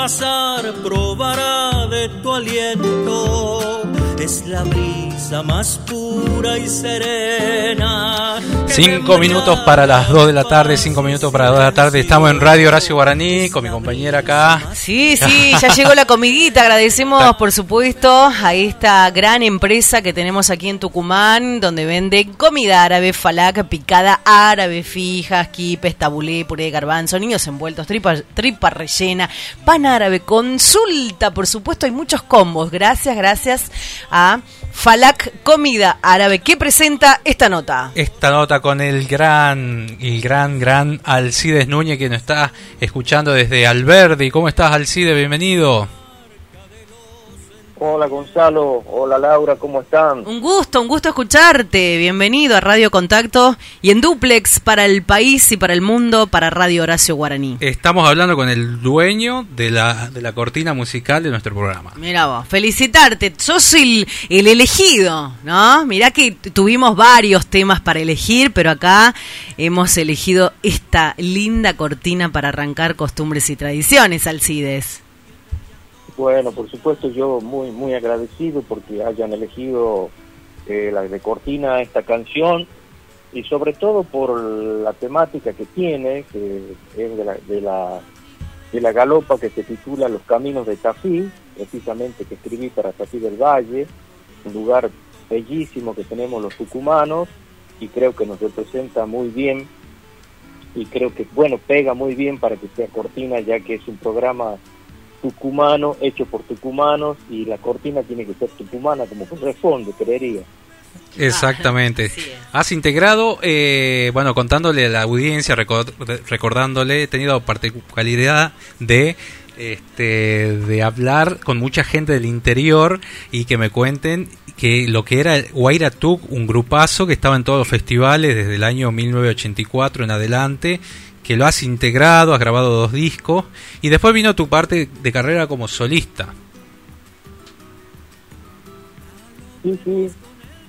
pasar probará de tu aliento. Es la brisa más pura y serena Cinco minutos para las 2 de la tarde, cinco minutos para las 2 de la tarde. Estamos en Radio Horacio Guaraní con mi compañera acá. Sí, sí, ya llegó la comidita. Agradecemos, por supuesto, a esta gran empresa que tenemos aquí en Tucumán, donde venden comida árabe, falaca, picada árabe, fijas, quipes, tabulé, puré de garbanzo, niños envueltos, tripa, tripa rellena, pan árabe, consulta, por supuesto, hay muchos combos. Gracias, gracias a Falak Comida Árabe, que presenta esta nota. Esta nota con el gran, el gran, gran Alcides Núñez que nos está escuchando desde Alberdi. ¿Cómo estás, Alcides? Bienvenido. Hola Gonzalo, hola Laura, ¿cómo están? Un gusto, un gusto escucharte. Bienvenido a Radio Contacto y en duplex para el país y para el mundo para Radio Horacio Guaraní. Estamos hablando con el dueño de la, de la cortina musical de nuestro programa. Mira vos, felicitarte, sos el, el elegido, ¿no? Mirá que tuvimos varios temas para elegir, pero acá hemos elegido esta linda cortina para arrancar costumbres y tradiciones, Alcides. Bueno, por supuesto yo muy muy agradecido porque hayan elegido eh, la de Cortina esta canción y sobre todo por la temática que tiene, que es de la, de la, de la galopa que se titula Los Caminos de Tafí, precisamente que escribí para Tafí del Valle, un lugar bellísimo que tenemos los tucumanos y creo que nos representa muy bien y creo que, bueno, pega muy bien para que sea Cortina ya que es un programa tucumano, hecho por tucumanos, y la cortina tiene que ser tucumana como corresponde, creería. Exactamente. Has integrado, eh, bueno, contándole a la audiencia, recor- recordándole, he tenido particularidad de este de hablar con mucha gente del interior y que me cuenten que lo que era Guaira Tuc, un grupazo que estaba en todos los festivales desde el año 1984 en adelante, que lo has integrado, has grabado dos discos y después vino tu parte de carrera como solista. Sí, sí,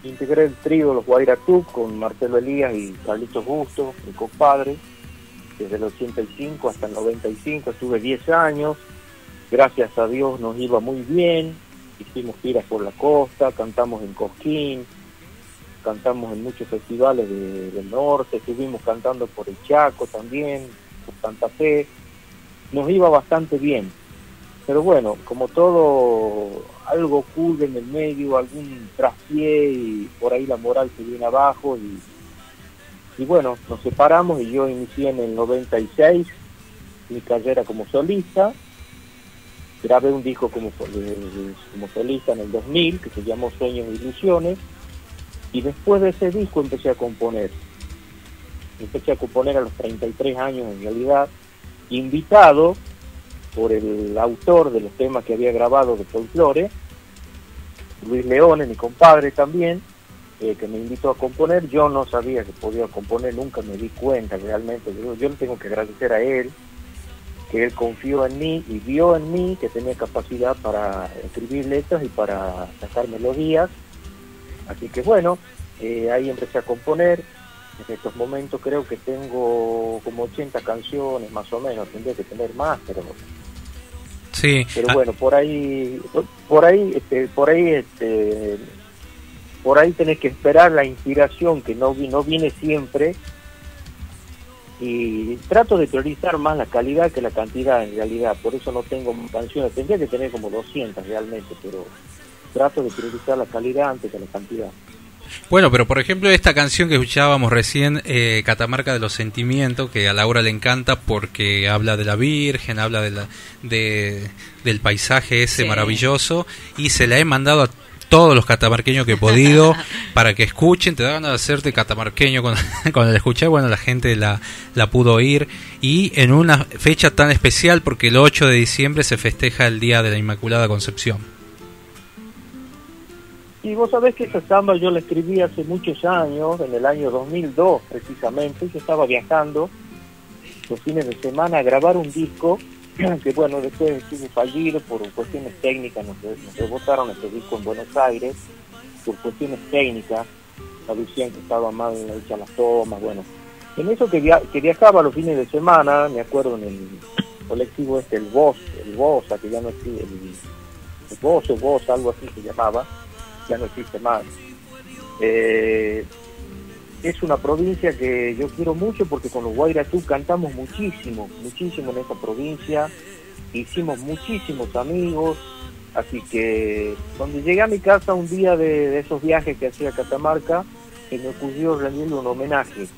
integré el trío Los Guairatú con Marcelo Elías y Carlitos Busto, mi compadre, desde el 85 hasta el 95, estuve 10 años, gracias a Dios nos iba muy bien, hicimos giras por la costa, cantamos en Cosquín, cantamos en muchos festivales de- del norte, estuvimos cantando por el Chaco también, por Santa Fe, nos iba bastante bien. Pero bueno, como todo, algo ocurre en el medio, algún traspié y por ahí la moral se viene abajo y, y bueno, nos separamos y yo inicié en el 96 mi carrera como solista, grabé un disco como, de- como solista en el 2000 que se llamó Sueños e Ilusiones y después de ese disco empecé a componer. Empecé a componer a los 33 años en realidad, invitado por el autor de los temas que había grabado de folclore, Luis Leones, mi compadre también, eh, que me invitó a componer. Yo no sabía que podía componer, nunca me di cuenta realmente. Yo, yo le tengo que agradecer a él, que él confió en mí y vio en mí que tenía capacidad para escribir letras y para sacar melodías. Así que bueno, eh, ahí empecé a componer. En estos momentos creo que tengo como 80 canciones más o menos, tendría que tener más, pero Sí. pero Ah, bueno por ahí por, ahí este por ahí este por ahí tenés que esperar la inspiración que no no viene siempre. Y trato de priorizar más la calidad que la cantidad en realidad. Por eso no tengo canciones. Tendría que tener como 200 realmente pero trato de priorizar la calidad antes que la cantidad Bueno, pero por ejemplo esta canción que escuchábamos recién, eh, Catamarca de los Sentimientos, que a Laura le encanta porque habla de la Virgen, habla de la, de, del paisaje ese Sí. maravilloso, y se la he mandado a todos los catamarqueños que he podido para que escuchen, te da ganas de hacerte catamarqueño cuando, cuando la escuché, bueno, la gente la, la pudo oír, y en una fecha tan especial porque el 8 de diciembre se festeja el Día de la Inmaculada Concepción. Y vos sabés que esa samba yo la escribí hace muchos años, en el año 2002 precisamente, yo estaba viajando los fines de semana a grabar un disco que bueno, después estuvo fallido por cuestiones técnicas, nos, nos rebotaron este disco en Buenos Aires por cuestiones técnicas, decían que estaba mal hechas las tomas, bueno. En eso que, via- que viajaba los fines de semana, me acuerdo en el colectivo este, el Voz, el Voza, que ya no el, el Voz o Voz, algo así se llamaba, ya no existe más. Eh, es una provincia que yo quiero mucho porque con los Guairatú cantamos muchísimo, muchísimo en esta provincia, hicimos muchísimos amigos, así que cuando llegué a mi casa un día de, esos viajes que hacía a Catamarca, se me ocurrió rendirle un homenaje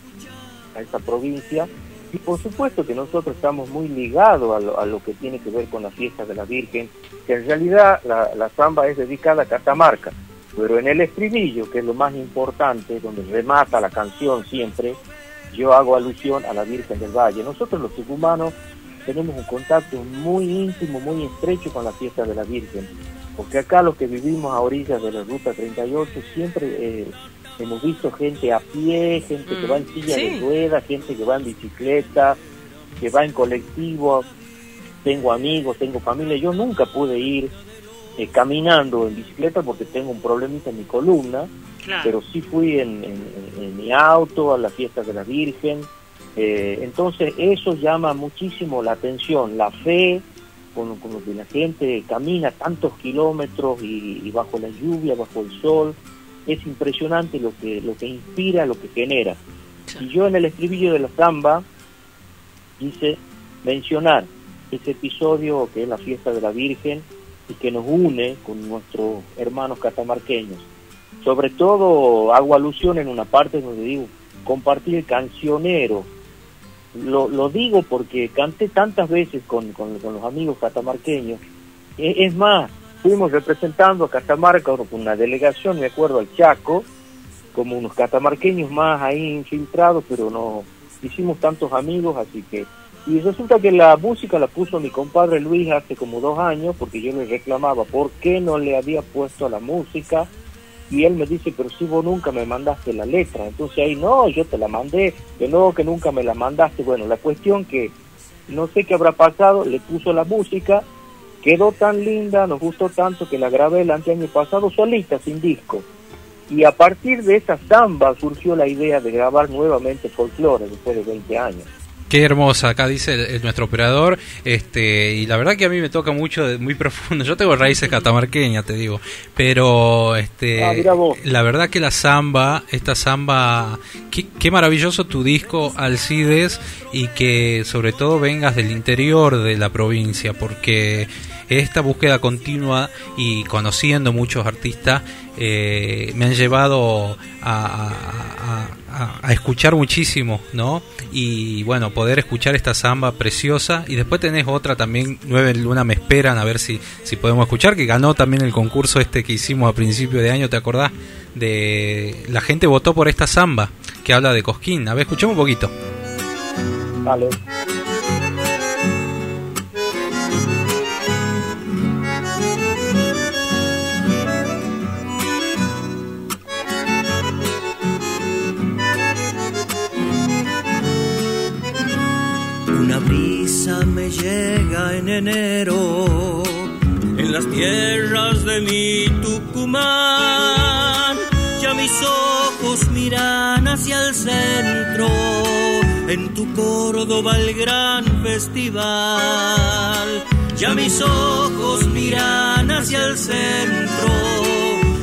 a esta provincia y por supuesto que nosotros estamos muy ligados a lo, a lo que tiene que ver con la fiesta de la Virgen, que en realidad la, la samba es dedicada a Catamarca, pero en el estribillo, que es lo más importante, donde remata la canción siempre, yo hago alusión a la Virgen del Valle. Nosotros los tucumanos tenemos un contacto muy íntimo, muy estrecho con la fiesta de la Virgen, porque acá los que vivimos a orillas de la Ruta 38 siempre eh, hemos visto gente a pie, gente que va en silla sí. de ruedas, gente que va en bicicleta, que va en colectivo, tengo amigos, tengo familia, yo nunca pude ir eh, caminando en bicicleta porque tengo un problemita en mi columna, Claro. pero sí fui en, en- en- en mi auto a la fiesta de la Virgen. Eh, entonces eso llama muchísimo la atención, la fe con, con lo que la gente camina tantos kilómetros y, y bajo la lluvia, bajo el sol. Es impresionante lo que, lo que inspira, lo que genera. Y yo en el estribillo de la samba dice mencionar ese episodio que es la fiesta de la Virgen y que nos une con nuestros hermanos catamarqueños. Sobre todo hago alusión en una parte donde digo compartir el cancionero. Lo, lo digo porque canté tantas veces con, con- con los amigos catamarqueños. E- Es más, fuimos representando a Catamarca con una delegación, me acuerdo, al Chaco, como unos catamarqueños más ahí infiltrados, pero no hicimos tantos amigos, así que... Y resulta que la música la puso mi compadre Luis hace como dos años, porque yo le reclamaba por qué no le había puesto la música, y él me dice, pero si vos nunca me mandaste la letra, entonces ahí no, yo te la mandé, que no, que nunca me la mandaste, bueno, la cuestión que no sé qué habrá pasado, le puso la música, quedó tan linda, nos gustó tanto que la grabé el año pasado solita, sin disco. Y a partir de esa samba surgió la idea de grabar nuevamente folclore después de 20 años. Qué hermosa, acá dice el- el- nuestro operador, este, y la verdad que a mí me toca mucho, muy profundo. Yo tengo raíces catamarqueñas, te digo, pero este, Ah, la verdad que la samba, esta samba, qué, qué maravilloso tu disco Alcides y que sobre todo vengas del interior de la provincia, porque esta búsqueda continua y conociendo muchos artistas eh, me han llevado a, escuchar muchísimo, ¿no? Y bueno, poder escuchar esta samba preciosa. Y después tenés otra también, Nueve Luna Me Esperan, a ver si, si podemos escuchar, que ganó también el concurso este que hicimos a principio de año, ¿te acordás? De la gente votó por esta samba que habla de Cosquín. A ver, escuchemos un poquito. Una brisa me llega en enero en las tierras de mi Tucumán. Ya mis ojos miran hacia el centro, en tu Córdoba el gran festival. Ya mis ojos miran hacia el centro,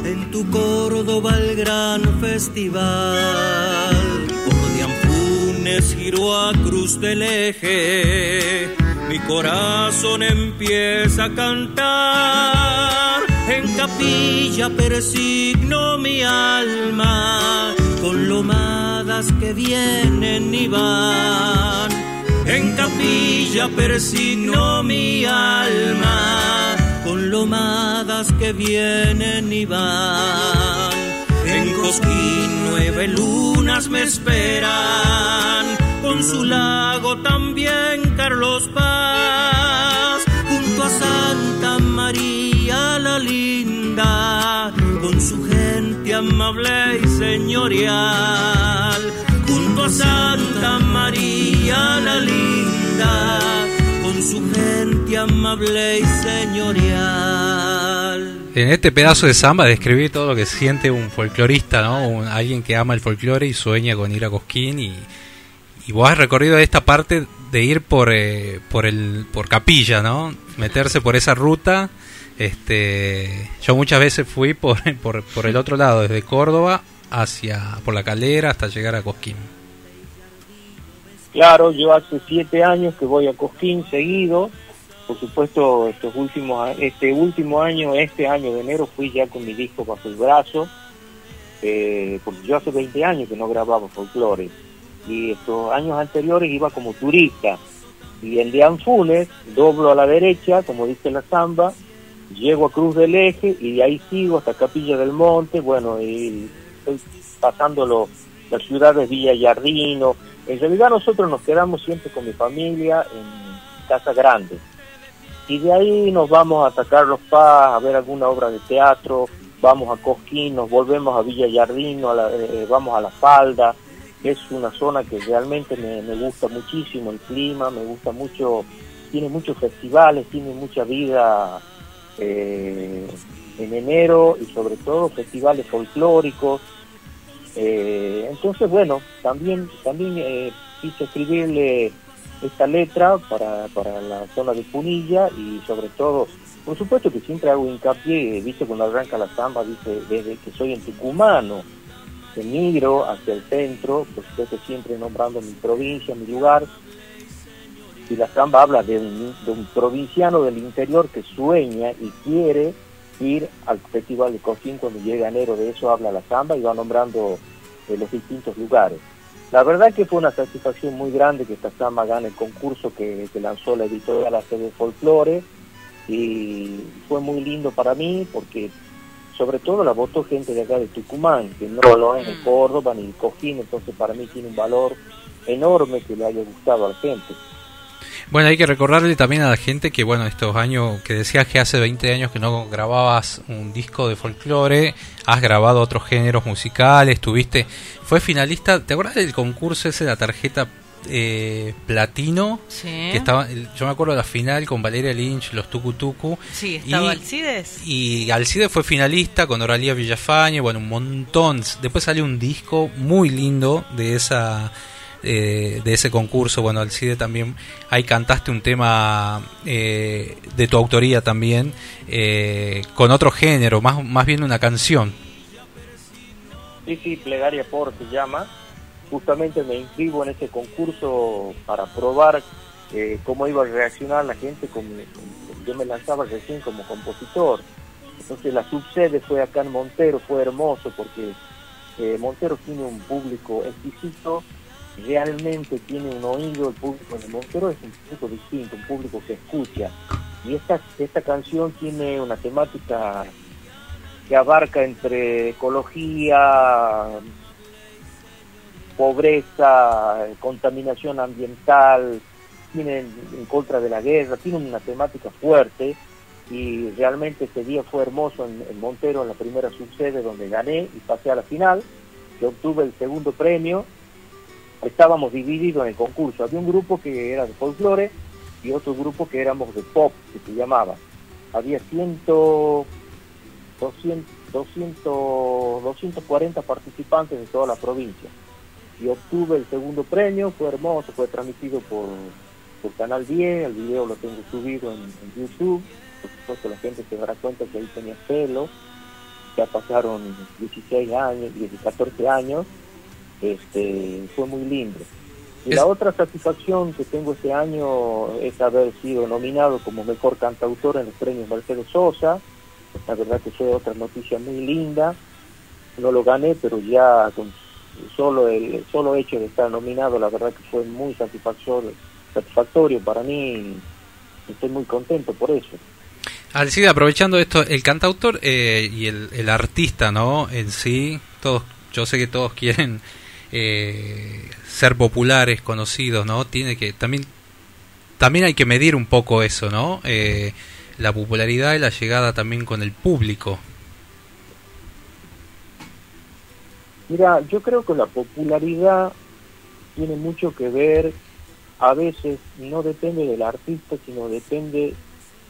en tu Córdoba el gran festival. Anfunes giró a Cruz del Eje, mi corazón empieza a cantar. En capilla persigno mi alma con lomadas que vienen y van. En capilla persigno mi alma con lomadas que vienen y van. Cosquín nueve lunas me esperan, con su lago también Carlos Paz, junto a Santa María la linda, con su gente amable y señorial, junto a Santa María la linda, con su gente amable y señorial. En este pedazo de samba describí todo lo que siente un folclorista, ¿no? Un- alguien que ama el folclore y sueña con ir a Cosquín y, y vos has recorrido esta parte de ir por eh, por el por Capilla, ¿no? Meterse por esa ruta. Este, yo muchas veces fui por, por por el otro lado, desde Córdoba hacia por la calera hasta llegar a Cosquín. Claro, yo hace siete años que voy a Cosquín seguido. Por supuesto, estos últimos, este último año, este año de enero, fui ya con mi disco bajo el brazo. eh, porque yo hace 20 años que no grababa folclore. Y estos años anteriores iba como turista. Y el de Anfunes, doblo a la derecha, como dice la samba, llego a Cruz del Eje y de ahí sigo hasta Capilla del Monte. Bueno, y estoy pasando lo- las ciudades Villa Yardino. En realidad nosotros nos quedamos siempre con mi familia en Casa Grande. Y de ahí nos vamos a Carlos Paz a ver alguna obra de teatro, vamos a Cosquín, nos volvemos a Villa Yardino, a la- eh, vamos a La Falda. Es una zona que realmente me, me gusta muchísimo, el clima, me gusta mucho, tiene muchos festivales, tiene mucha vida eh, en enero y sobre todo festivales folclóricos. Eh, entonces, bueno, también, también eh, quise escribirle esta letra para, para la zona de Punilla y sobre todo, por supuesto que siempre hago hincapié, viste cuando arranca la samba, dice desde que soy en Tucumano, que migro hacia el centro, por supuesto siempre nombrando mi provincia, mi lugar, y la samba habla de un, provinciano del interior que sueña y quiere ir al Festival de Cosquín cuando llega enero, de eso habla la samba y va nombrando eh, los distintos lugares. La verdad que fue una satisfacción muy grande que esta samba gane el concurso que, que lanzó la editorial AC de Folklore y fue muy lindo para mí porque sobre todo la votó gente de acá de Tucumán, que no lo es de Córdoba ni de Cojín, entonces para mí tiene un valor enorme que le haya gustado a la gente. Bueno, hay que recordarle también a la gente que, bueno, estos años que decías que hace 20 años que no grababas un disco de folclore, has grabado otros géneros musicales, tuviste, fue finalista, ¿te acuerdas del concurso ese de la tarjeta eh, platino? Sí. Que estaba, yo me acuerdo de la final con Valeria Lynch, los Tucu Tucu. Sí, estaba y, Alcides. y Alcide fue finalista con Oralía Villafañe, bueno, un montón. Después salió un disco muy lindo de esa eh, de ese concurso. Bueno, Alcide también, ahí cantaste un tema eh, de tu autoría también, eh, con otro género, más, más bien una canción. Sí, sí, Plegaria por se llama. Justamente me inscribo en ese concurso para probar eh, cómo iba a reaccionar la gente. Con, con- yo me lanzaba recién como compositor. Entonces la subsede fue acá en Montero, fue hermoso porque eh, Montero tiene un público exquisito, realmente tiene un oído, el público de Montero es un público distinto, un público que escucha. Y esta, esta canción tiene una temática que abarca entre ecología, pobreza, contaminación ambiental, tiene en contra de la guerra, tiene una temática fuerte y realmente ese día fue hermoso en, en Montero, en la primera subsede donde gané y pasé a la final, que obtuve el segundo premio. Estábamos divididos en el concurso, había un grupo que era de folclore y otro grupo que éramos de pop, que se llamaba. Había ciento 200, 200, 240 participantes de toda la provincia. Y obtuve el segundo premio, fue hermoso, fue transmitido por, por Canal 10, el video lo tengo subido en, en YouTube. Por supuesto, la gente se dará cuenta que ahí tenía pelo. Ya pasaron 16 años, 14 años. Este, fue muy lindo. Y la otra satisfacción que tengo este año es haber sido nominado como mejor cantautor en los premios Mercedes Sosa. La verdad que fue otra noticia muy linda. No lo gané, pero ya con solo el solo hecho de estar nominado, la verdad que fue muy satisfactorio, satisfactorio para mí. Estoy muy contento por eso. Alcide, aprovechando esto, el cantautor eh, y el, el artista, ¿no? En sí, todos, yo sé que todos quieren eh, ser populares, conocidos, ¿no? Tiene que también, también hay que medir un poco eso, ¿no? Eh, la popularidad y la llegada también con el público. Mira, yo creo que la popularidad tiene mucho que ver, a veces no depende del artista, sino depende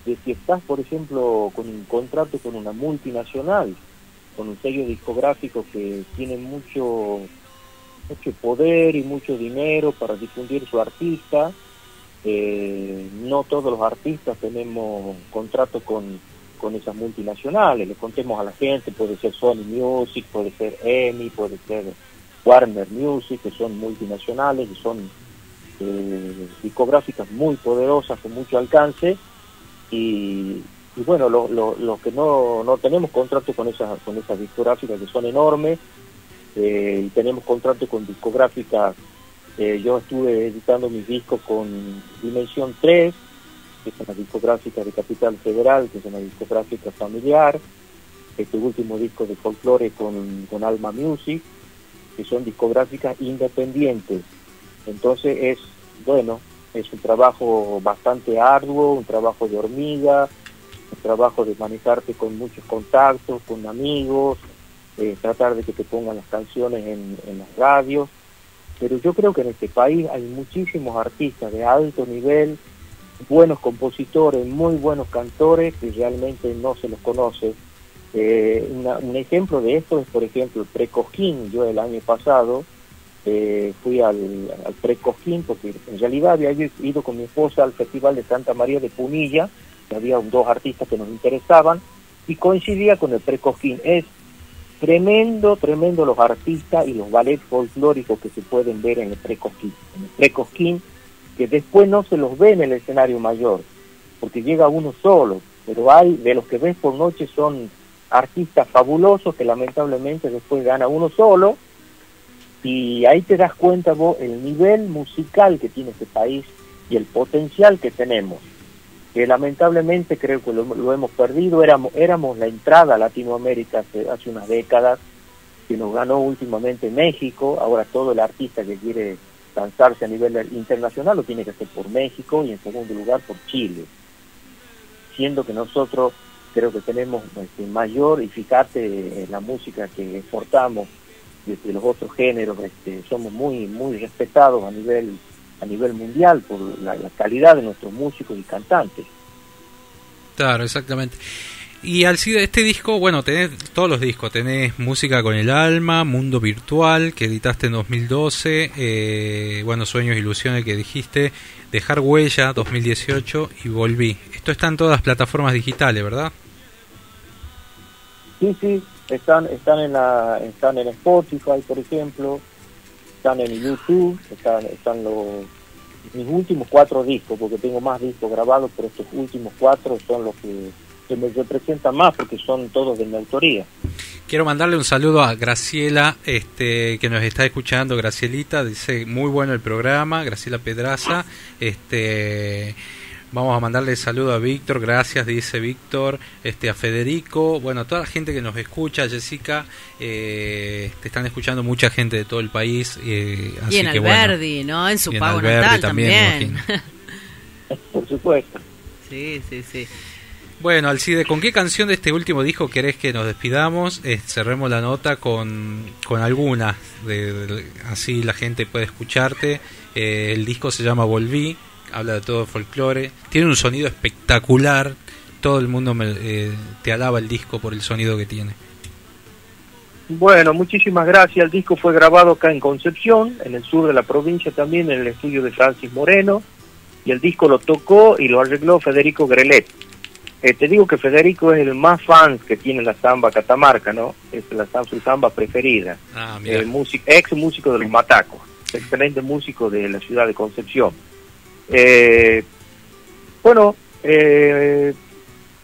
de si estás, por ejemplo, con un contrato con una multinacional, con un sello discográfico que tiene mucho, mucho poder y mucho dinero para difundir su artista. Eh, no todos los artistas tenemos contrato con, con esas multinacionales. Le contemos a la gente, puede ser Sony Music, puede ser EMI, puede ser Warner Music, que son multinacionales y son eh, discográficas muy poderosas con mucho alcance y, bueno, los lo, lo que no, no tenemos contrato con esas con esas discográficas que son enormes eh, y tenemos contrato con discográficas eh, yo estuve editando mis discos con Dimensión 3 que es una discográfica de Capital Federal que es una discográfica familiar. Este último disco de folclore con, con Alma Music que son discográficas independientes. Entonces es, bueno, es un trabajo bastante arduo, un trabajo de hormiga, un trabajo de manejarte con muchos contactos, con amigos, eh, tratar de que te pongan las canciones en, en las radios. Pero yo creo que en este país hay muchísimos artistas de alto nivel, buenos compositores, muy buenos cantores que realmente no se los conoce. Eh, una- un ejemplo de esto es, por ejemplo, el Precosquín. Yo el año pasado eh, fui al, al porque en realidad había ido- con mi esposa al Festival de Santa María de Punilla, que había dos artistas que nos interesaban, y coincidía con el Precosquín. Es tremendo, tremendo los artistas y los ballets folclóricos que se pueden ver en el Precosquín. En el Precosquín, que después no se los ve en el escenario mayor, porque llega uno solo, pero hay de los que ves por noche son artistas fabulosos que lamentablemente después gana uno solo y ahí te das cuenta vos el nivel musical que tiene este país y el potencial que tenemos que lamentablemente creo que lo, lo hemos perdido. Éramos éramos la entrada a Latinoamérica hace, hace unas décadas que nos ganó últimamente México. Ahora todo el artista que quiere lanzarse a nivel internacional lo tiene que hacer por México y en segundo lugar por Chile. Siendo que nosotros creo que tenemos este, mayor y en la música que exportamos desde los otros géneros este, somos muy muy respetados a nivel a nivel mundial por la, la calidad de nuestros músicos y cantantes Claro, exactamente. Y Alcide, este disco, bueno, tenés todos los discos, tenés Música con el Alma, Mundo Virtual, que editaste en 2012, eh, bueno, Sueños e Ilusiones que dijiste, Dejar Huella 2018 y Volví. Esto está en todas las plataformas digitales, ¿verdad? sí sí están están en la están en Spotify por ejemplo están en YouTube están están los mis últimos cuatro discos porque tengo más discos grabados pero estos últimos cuatro son los que, me representan más porque son todos de mi autoría Quiero mandarle un saludo a Graciela, este, que nos está escuchando. Gracielita dice muy bueno el programa. Graciela Pedraza, este, vamos a mandarle saludo a Víctor. Gracias, dice Víctor, este, a Federico, bueno, a toda la gente que nos escucha, Jessica, eh, te están escuchando mucha gente de todo el país. eh, así Y en que bueno. Alberdi, ¿no? En su Y en pago Alberdi natal también, también. por supuesto sí, sí, sí. Bueno, Alcide, ¿con qué canción de este último disco querés que nos despidamos? Eh, cerremos la nota con, con alguna, de, de- así la gente puede escucharte. Eh, el disco se llama Volví, habla de todo folclore, tiene un sonido espectacular, todo el mundo me- eh, te alaba el disco por el sonido que tiene. Bueno, muchísimas gracias. El disco fue grabado acá en Concepción, en el sur de la provincia también, en el estudio de Francis Moreno, y el disco lo tocó y lo arregló Federico Grelet. Eh, te digo que Federico es el más fan que tiene la samba catamarca, ¿no? Es la su samba preferida. Ah. Eh, músico- ex músico de los Matacos, excelente músico de la ciudad de Concepción. Eh, bueno, eh,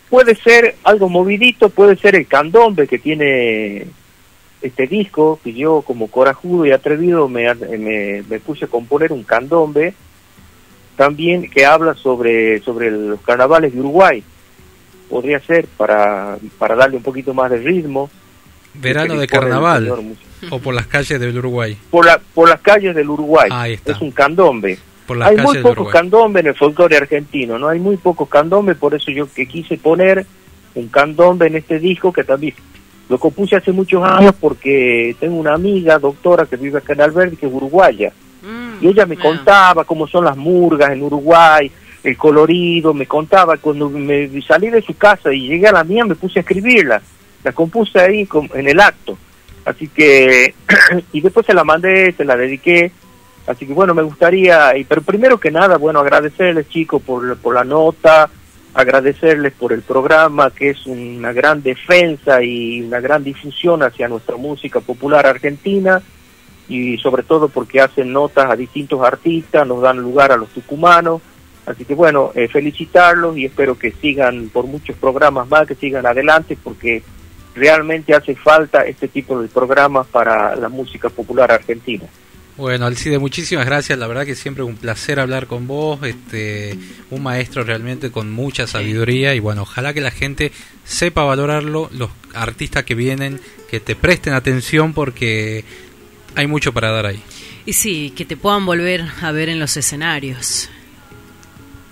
puede ser algo movidito, puede ser el candombe que tiene este disco, que yo como corajudo y atrevido me, me, me puse a componer un candombe, también que habla sobre, sobre los carnavales de Uruguay. Podría ser para, para darle un poquito más de ritmo. Verano que de carnaval o por las calles del Uruguay. Por, la, por las calles del Uruguay. Ahí está. Es un candombe. Por las Hay calles muy pocos candombe en el folclore argentino, no hay muy pocos candombe, por eso yo que quise poner un candombe en este disco que también lo compuse hace muchos años porque tengo una amiga doctora que vive acá en Alberdi que es uruguaya y ella me contaba cómo son las murgas en Uruguay, el colorido, me contaba cuando me salí de su casa y llegué a la mía me puse a escribirla, la compuse ahí en el acto, así que y después se la mandé, se la dediqué, así que bueno me gustaría, pero primero que nada bueno agradecerles chicos por, por la nota, agradecerles por el programa, que es una gran defensa y una gran difusión hacia nuestra música popular argentina, y sobre todo porque hacen notas a distintos artistas, nos dan lugar a los tucumanos. Así que bueno, eh, felicitarlos y espero que sigan por muchos programas más, que sigan adelante, porque realmente hace falta este tipo de programas para la música popular argentina. Bueno, Alcide, muchísimas gracias. La verdad que siempre es un placer hablar con vos. Este, un maestro realmente con mucha sabiduría y bueno, ojalá que la gente sepa valorarlo, los artistas que vienen, que te presten atención porque hay mucho para dar ahí. Y sí, que te puedan volver a ver en los escenarios.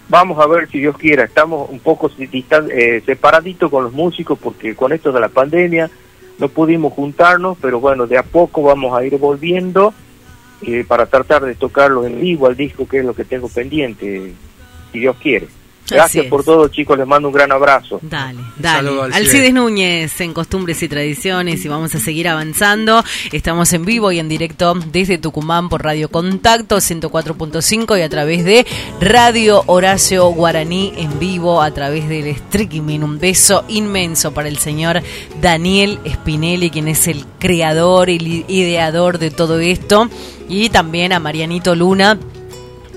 Vamos a ver si Dios quiera. Estamos un poco distan- eh, separaditos con los músicos porque con esto de la pandemia no pudimos juntarnos, pero bueno, de a poco vamos a ir volviendo eh, para tratar de tocarlo en vivo al disco, que es lo que tengo pendiente, si Dios quiere. Gracias por todo, chicos. Les mando un gran abrazo. Dale, dale. Alcides. Alcides Núñez en Costumbres y Tradiciones y vamos a seguir avanzando. Estamos en vivo y en directo desde Tucumán por Radio Contacto 104.5 y a través de Radio Horacio Guaraní en vivo a través del streaming. Un beso inmenso para el señor Daniel Spinelli, quien es el creador y ideador de todo esto. Y también a Marianito Luna,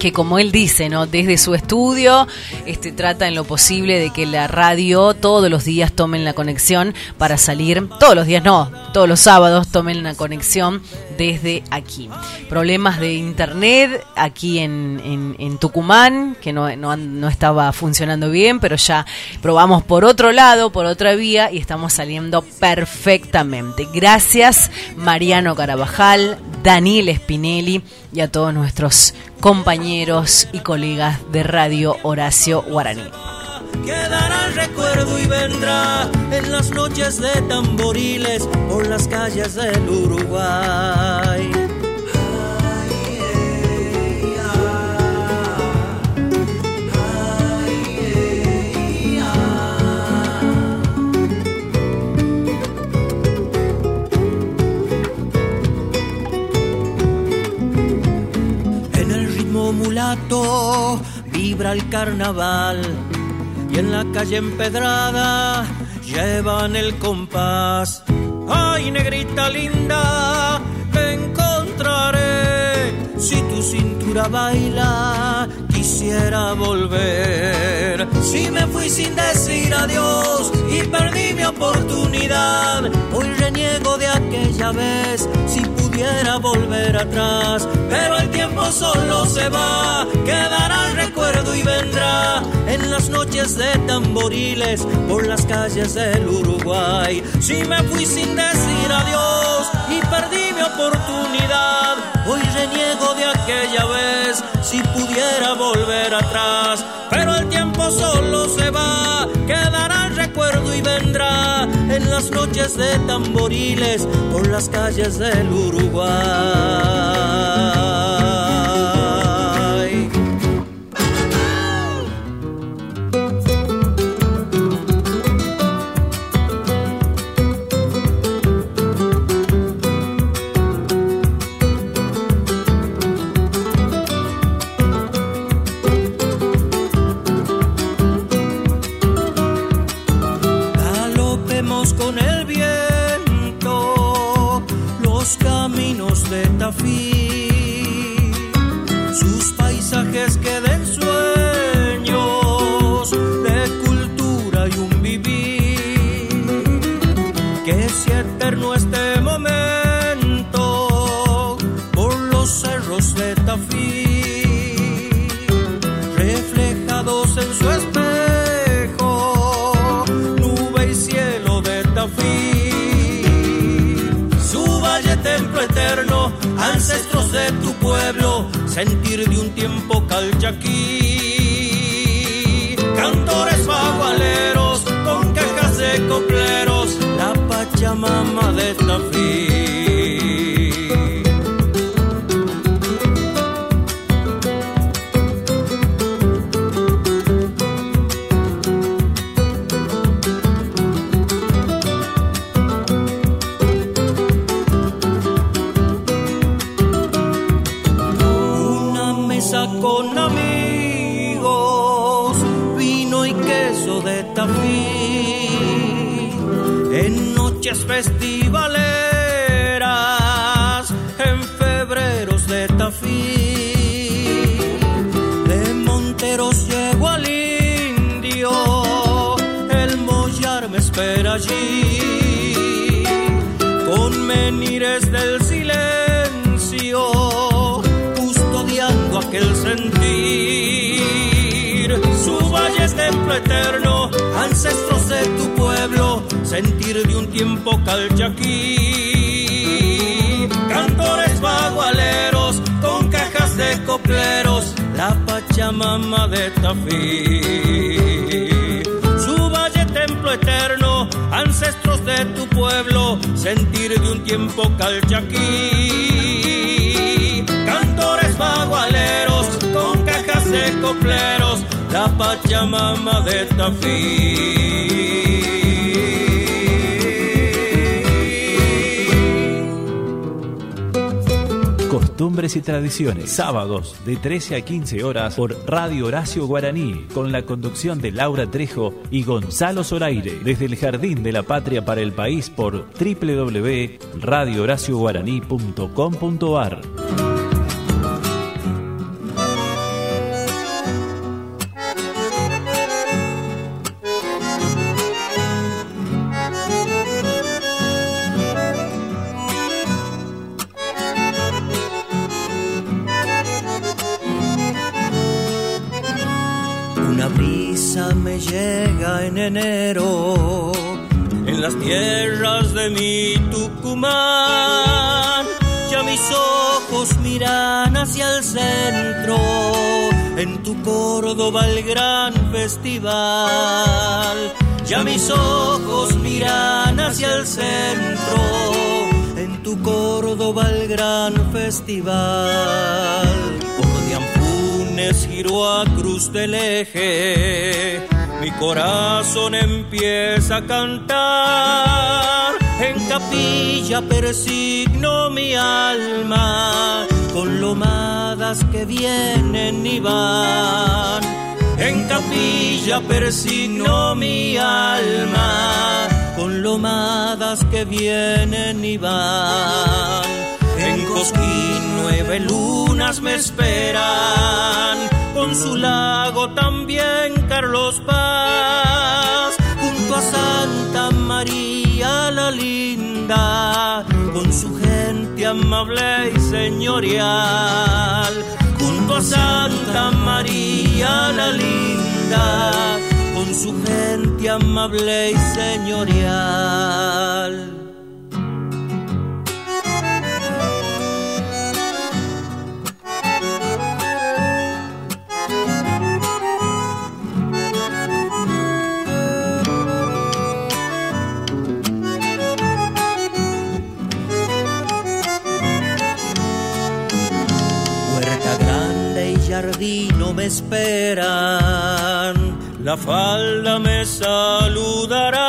que como él dice, ¿no? Desde su estudio, este trata en lo posible de que la radio todos los días tomen la conexión para salir, todos los días no, todos los sábados tomen la conexión desde aquí. Problemas de internet aquí en, en- Tucumán, que no, no, no estaba funcionando bien, pero ya probamos por otro lado, por otra vía y estamos saliendo perfectamente. Gracias Mariano Carabajal, Daniel Spinelli y a todos nuestros compañeros y colegas de Radio Horacio Guaraní. Quedará el recuerdo y vendrá en las noches de tamboriles por las calles del Uruguay. Vibra el carnaval y en la calle empedrada llevan el compás. Ay, negrita linda, te encontraré si tu cintura baila. Quisiera volver. Si me fui sin decir adiós y perdí mi oportunidad, hoy reniego de aquella vez. Si pudiera volver atrás, pero el tiempo solo se va, quedará el recuerdo y vendrá en las noches de tamboriles por las calles del Uruguay. Si me fui sin decir adiós y perdí mi oportunidad, hoy reniego de aquella vez. Si pudiera volver atrás, pero el tiempo solo se va, quedará el recuerdo y vendrá en las noches de tamboriles por las calles del Uruguay. De tu pueblo, sentir de un tiempo calchaquí, cantores bagualeros con cajas de copleros, la Pachamama de Tafí. Noches festivaleras, en febreros de Tafí, de Monteros llego al indio, el mollar me espera allí, con menires del silencio, custodiando aquel sentir, su valle es templo eterno, ancestros de tu pueblo, sentir de un tiempo calchaquí. Cantores bagualeros con cajas de copleros, la Pachamama de Tafí. Su valle templo eterno, ancestros de tu pueblo, sentir de un tiempo calchaquí. Cantores bagualeros con cajas de copleros, la Pachamama de Costumbres y tradiciones. Sábados de 13 a 15 horas por Radio Horacio Guaraní, con la conducción de Laura Trejo y Gonzalo Zoraire, desde el Jardín de la Patria para el País por www.radiohoracioguaraní.com.ar. miran hacia el centro, en tu Córdoba el gran festival. Ya mis ojos miran hacia el centro, en tu Córdoba el gran festival. Por de Anfunes giro a Cruz del Eje, mi corazón empieza a cantar. En capilla persigno mi alma con lomadas que vienen y van. En capilla persigno mi alma con lomadas que vienen y van. En Cosquín nueve lunas me esperan, con su lago también Carlos Paz, junto a Santa María la linda, con su gente amable y señorial, junto a Santa María la linda, con su gente amable y señorial. Esperan, la falda me saludará.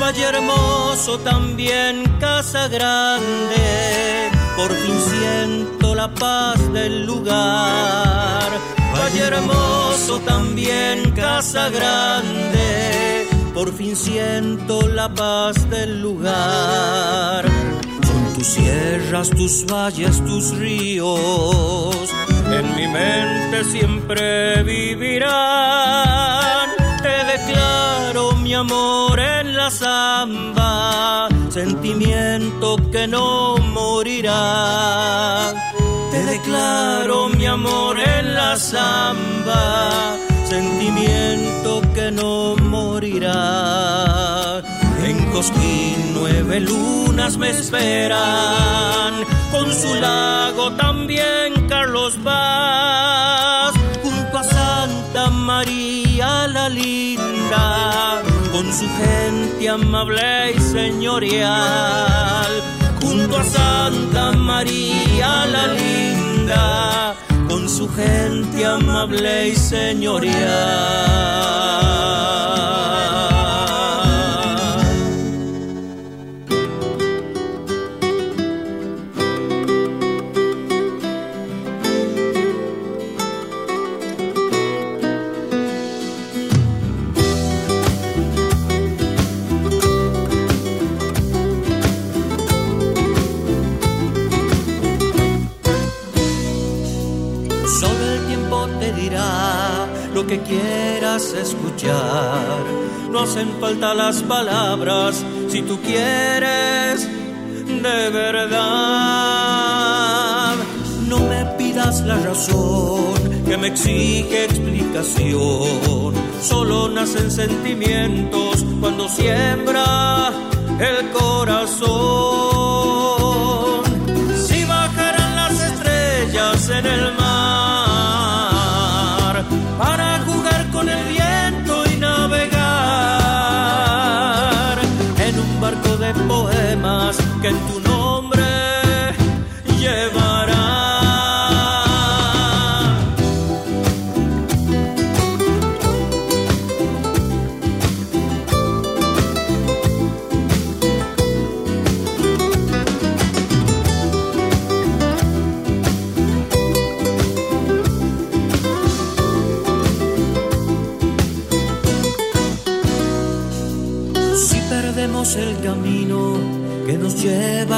Valle hermoso también casa grande, por fin siento la paz del lugar. Valle hermoso también casa grande, por fin siento la paz del lugar. Son tus sierras, tus valles, tus ríos, en mi mente siempre vivirán. Te declaro mi amor en la samba, sentimiento que no morirá. Te declaro mi amor en la samba, sentimiento que no morirá. En Cosquín nueve lunas me esperan, con su lago también amable y señorial, junto a Santa María la linda, con su gente amable y señorial. Escuchar. No hacen falta las palabras si tú quieres de verdad. No me pidas la razón que me exige explicación. Solo nacen sentimientos cuando siembra el corazón.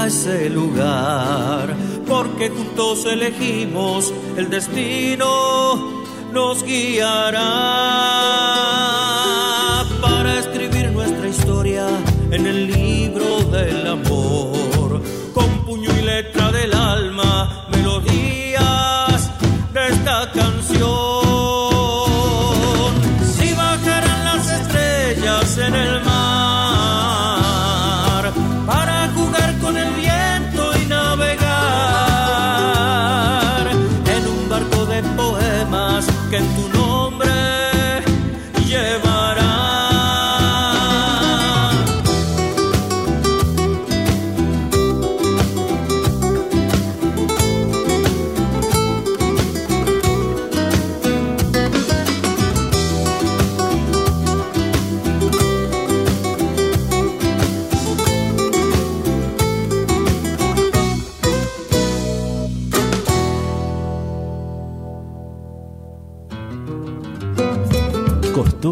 Ese lugar, porque juntos elegimos el destino, nos guiará para escribir nuestra historia en el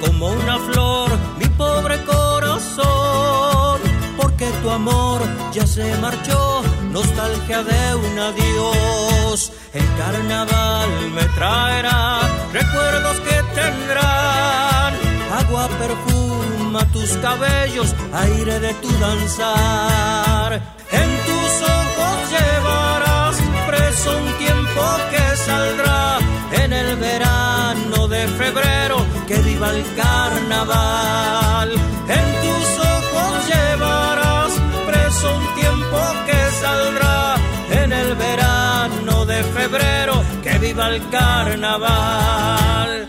como una flor mi pobre corazón, porque tu amor ya se marchó, nostalgia de un adiós. El carnaval me traerá recuerdos que tendrán, agua perfuma tus cabellos, aire de tu danzar. En tus ojos llevarás preso un tiempo que saldrá en el verano de febrero, que viva el carnaval. En tus ojos llevarás preso un tiempo que saldrá en el verano de febrero, que viva el carnaval.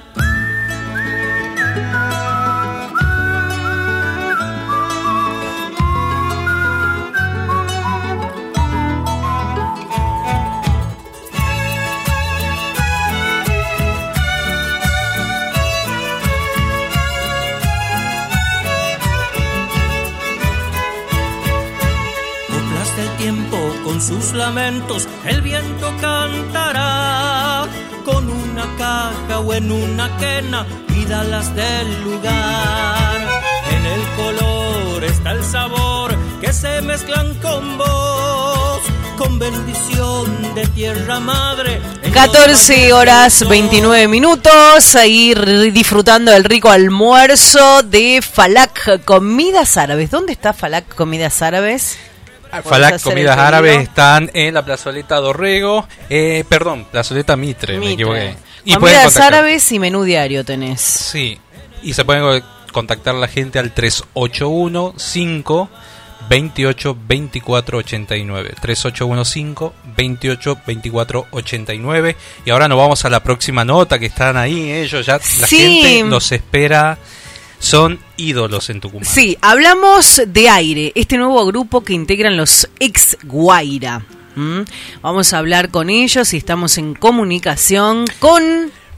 Sus lamentos, el viento cantará con una caja o en una quena, pídalas del lugar. En el color está el sabor que se mezclan con vos, con bendición de tierra madre. en 14 horas 29 minutos, a ir disfrutando del rico almuerzo de Falak Comidas Árabes. ¿Dónde está Falak Comidas Árabes? ¿Podés Falak Comidas? Árabes están en la plazoleta Dorrego, eh, perdón, plazoleta Mitre, me Mitre. equivoqué. Y Comidas. Árabes y menú diario tenés. Sí, y se pueden contactar la gente al 381 5 28 24 89. 3815 28 24 89. Y ahora nos vamos a la próxima nota que están ahí. Ellos ya, la Sí. gente los espera. Son ídolos en Tucumán. Sí, hablamos de Aire, este nuevo grupo que integran los ex Guaira. ¿Mm? Vamos a hablar con ellos y estamos en comunicación con...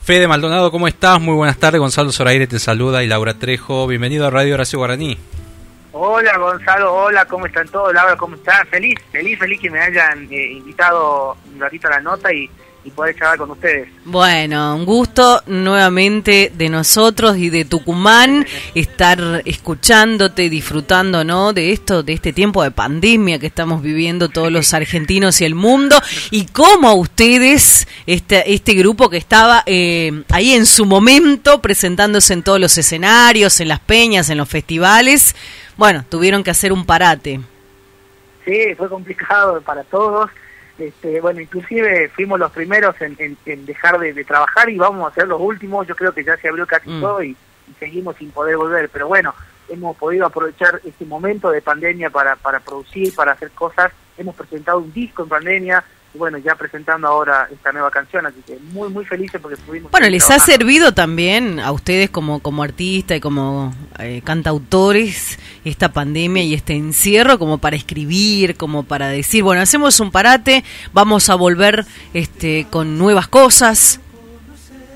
Fede Maldonado, ¿cómo estás? Muy buenas tardes. Gonzalo Zoraire te saluda y Laura Trejo. Bienvenido a Radio Horacio Guaraní. Hola Gonzalo, hola, ¿cómo están todos? Laura, ¿cómo estás? Feliz, feliz, feliz que me hayan eh, invitado un ratito a la nota y, y poder charlar con ustedes. Bueno, un gusto nuevamente de nosotros y de Tucumán estar escuchándote, disfrutando, ¿no? De esto, de este tiempo de pandemia que estamos viviendo todos los argentinos y el mundo y cómo ustedes, este, este grupo que estaba eh, ahí en su momento presentándose en todos los escenarios, en las peñas, en los festivales, bueno, tuvieron que hacer un parate. Sí, fue complicado para todos. Este, bueno, inclusive fuimos los primeros en, en- en dejar de, de trabajar y vamos a ser los últimos. Yo creo que ya se abrió casi Mm. todo y, y seguimos sin poder volver. Pero bueno, hemos podido aprovechar este momento de pandemia para, para producir, para hacer cosas. Hemos presentado un disco en pandemia bueno, ya presentando ahora esta nueva canción. Así que muy, muy felices porque pudimos... Bueno, les ha servido también a ustedes como, como artista y como eh, cantautores esta pandemia y este encierro como para escribir, como para decir, bueno, hacemos un parate, vamos a volver este, con nuevas cosas.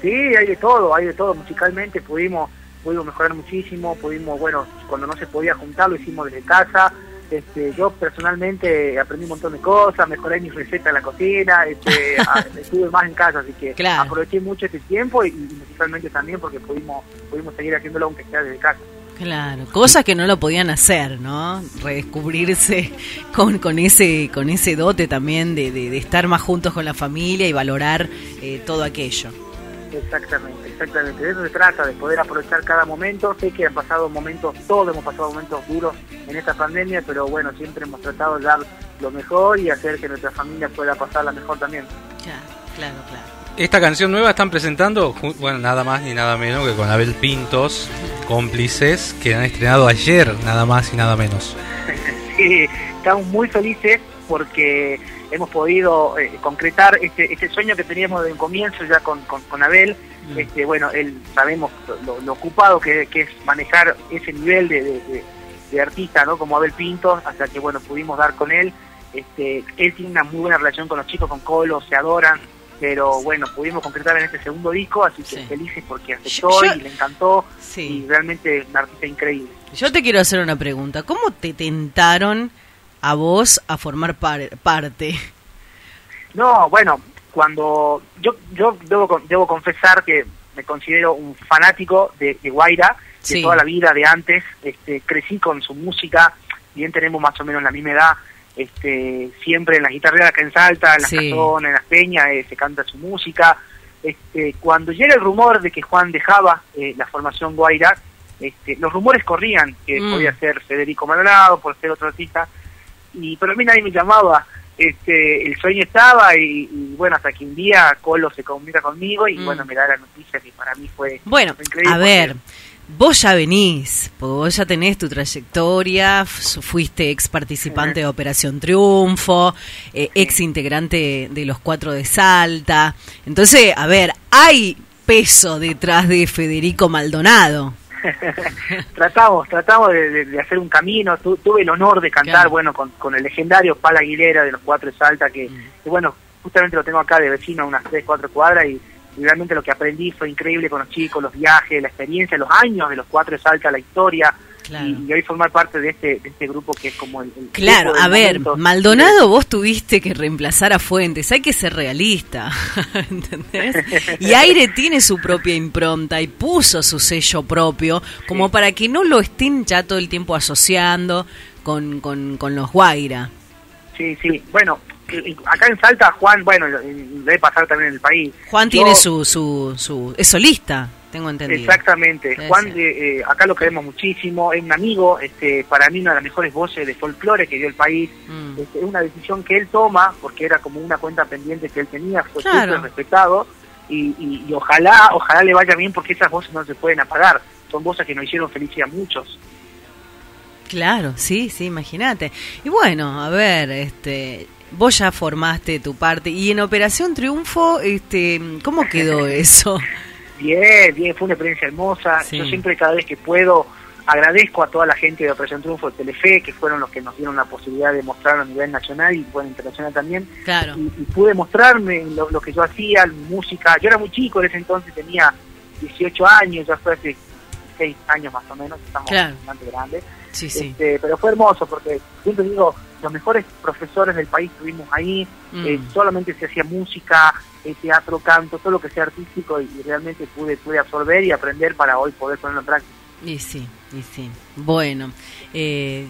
Sí, hay de todo, hay de todo. Musicalmente pudimos, pudimos mejorar muchísimo, pudimos, bueno, cuando no se podía juntar lo hicimos desde casa. Este, yo personalmente aprendí un montón de cosas, mejoré mis recetas en la cocina, este, a- estuve más en casa, así que Claro. aproveché mucho este tiempo y, y musicalmente también porque pudimos, pudimos seguir haciéndolo aunque sea desde casa. Claro, cosas que no lo podían hacer, ¿no? Redescubrirse con, con ese con ese dote también de, de- de estar más juntos con la familia y valorar eh, todo aquello. Exactamente, exactamente. De eso se trata, de poder aprovechar cada momento. Sé que han pasado momentos, todos hemos pasado momentos duros en esta pandemia, pero bueno, siempre hemos tratado de dar lo mejor y hacer que nuestra familia pueda pasarla mejor también. Claro, claro, claro. Esta canción nueva están presentando, bueno, nada más ni nada menos que con Abel Pintos, cómplices, que han estrenado ayer, nada más y nada menos. Sí, estamos muy felices porque hemos podido eh, concretar este, este sueño que teníamos desde un comienzo ya con, con, con Abel. Este, bueno, él sabemos lo, lo ocupado que, que es manejar ese nivel de, de- de- de artista, ¿no? Como Abel Pinto, hasta que bueno pudimos dar con él. Este, él tiene una muy buena relación con los chicos, con Colo, se adoran. Pero bueno, pudimos concretar en este segundo disco, así que felices porque aceptó Yo- y le encantó. Sí. Y realmente un artista increíble. Yo te quiero hacer una pregunta. ¿Cómo te tentaron a vos a formar par- parte? No, bueno, cuando yo yo debo, debo confesar que me considero un fanático de, de Guaira, de toda la vida, de antes, este, crecí con su música, bien tenemos más o menos la misma edad, este, siempre en las guitarreras acá en Salta, en las Sí. casonas, en las peñas, eh, se canta su música. Este, cuando llega el rumor de que Juan dejaba eh, la formación Guaira, este, los rumores corrían que Mm. podía ser Federico Maldonado, por ser otro artista, y pero a mí nadie me llamaba este el sueño estaba y, y bueno hasta que un día Colo se comunica conmigo y Mm. bueno me da la noticia que para mí fue Bueno, fue increíble a ver, vos ya venís, porque vos ya tenés tu trayectoria, fuiste ex participante de Operación Triunfo, eh, ex integrante de los Cuatro de Salta. Entonces, a ver, hay peso detrás de Federico Maldonado. tratamos tratamos de, hacer un camino Tu- tuve el honor de cantar Claro. bueno con, con el legendario Pala Aguilera de los Cuatro de Salta que, Mm. que, bueno justamente lo tengo acá de vecino a unas tres cuatro cuadras y, y realmente lo que aprendí fue increíble con los chicos los viajes la experiencia los años de los Cuatro de Salta la historia Claro. y, y hoy formar parte de este de este grupo que es como el, el Claro, a ver, momento. Maldonado vos tuviste que reemplazar a Fuentes, hay que ser realista, ¿entendés? Y Aire tiene su propia impronta y puso su sello propio, como para que no lo estén ya todo el tiempo asociando con, con, con los Guaira. Sí, sí. Bueno, acá en Salta, Juan, bueno, debe pasar también en el país. Juan Yo- tiene su, su, su... es solista, tengo entendido. Exactamente. Debe Juan, eh, eh, acá lo queremos muchísimo, es un amigo, este, para mí una de las mejores voces de folclore que dio el país. Mm. Este, es una decisión que él toma, porque era como una cuenta pendiente que él tenía, fue Claro. súper respetado, y, y- y ojalá, ojalá le vaya bien porque esas voces no se pueden apagar. Son voces que nos hicieron felices a muchos. Claro, sí, sí, imagínate. Y bueno, a ver, este, vos ya formaste tu parte y en Operación Triunfo, este, ¿cómo quedó eso? Bien, bien, fue una experiencia hermosa. Sí. Yo siempre, cada vez que puedo, agradezco a toda la gente de Operación Triunfo de Telefe, que fueron los que nos dieron la posibilidad de mostrarlo a nivel nacional y bueno, internacional también. Claro. Y, y pude mostrarme lo, lo que yo hacía, música. Yo era muy chico en ese entonces, tenía 18 años, ya fue hace 6 años más o menos, estamos Claro. bastante grandes. Sí, sí. Este, pero fue hermoso porque siempre digo, los mejores profesores del país estuvimos ahí, Mm. eh, solamente se hacía música, teatro, canto, todo lo que sea artístico y, y realmente pude, pude absorber y aprender para hoy poder ponerlo en práctica. Y sí, y sí. Bueno, eh,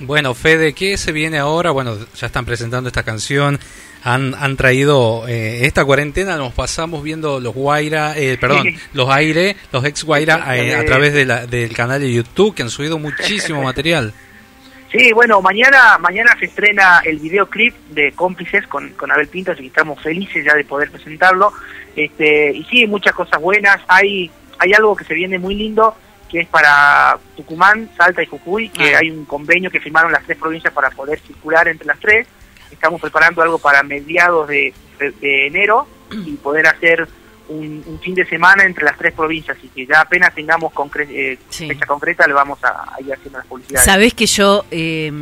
Bueno, Fede, ¿qué se viene ahora? Bueno, ya están presentando esta canción. Han, han traído eh, esta cuarentena, nos pasamos viendo los Guaira, eh, perdón, los Aire, los ex Guaira eh, a través de la- del canal de YouTube que han subido muchísimo material. Sí, bueno, mañana mañana se estrena el videoclip de Cómplices con, con Abel Pinto, así que estamos felices ya de poder presentarlo. Este, y sí, muchas cosas buenas. Hay, hay algo que se viene muy lindo, que es para Tucumán, Salta y Jujuy, que Ah. hay un convenio que firmaron las tres provincias para poder circular entre las tres. Estamos preparando algo para mediados de, de- de enero y poder hacer un, un fin de semana entre las tres provincias. Así que ya apenas tengamos concre- eh, Sí. fecha concreta, le vamos a, a ir haciendo las publicidades. sabés que yo eh,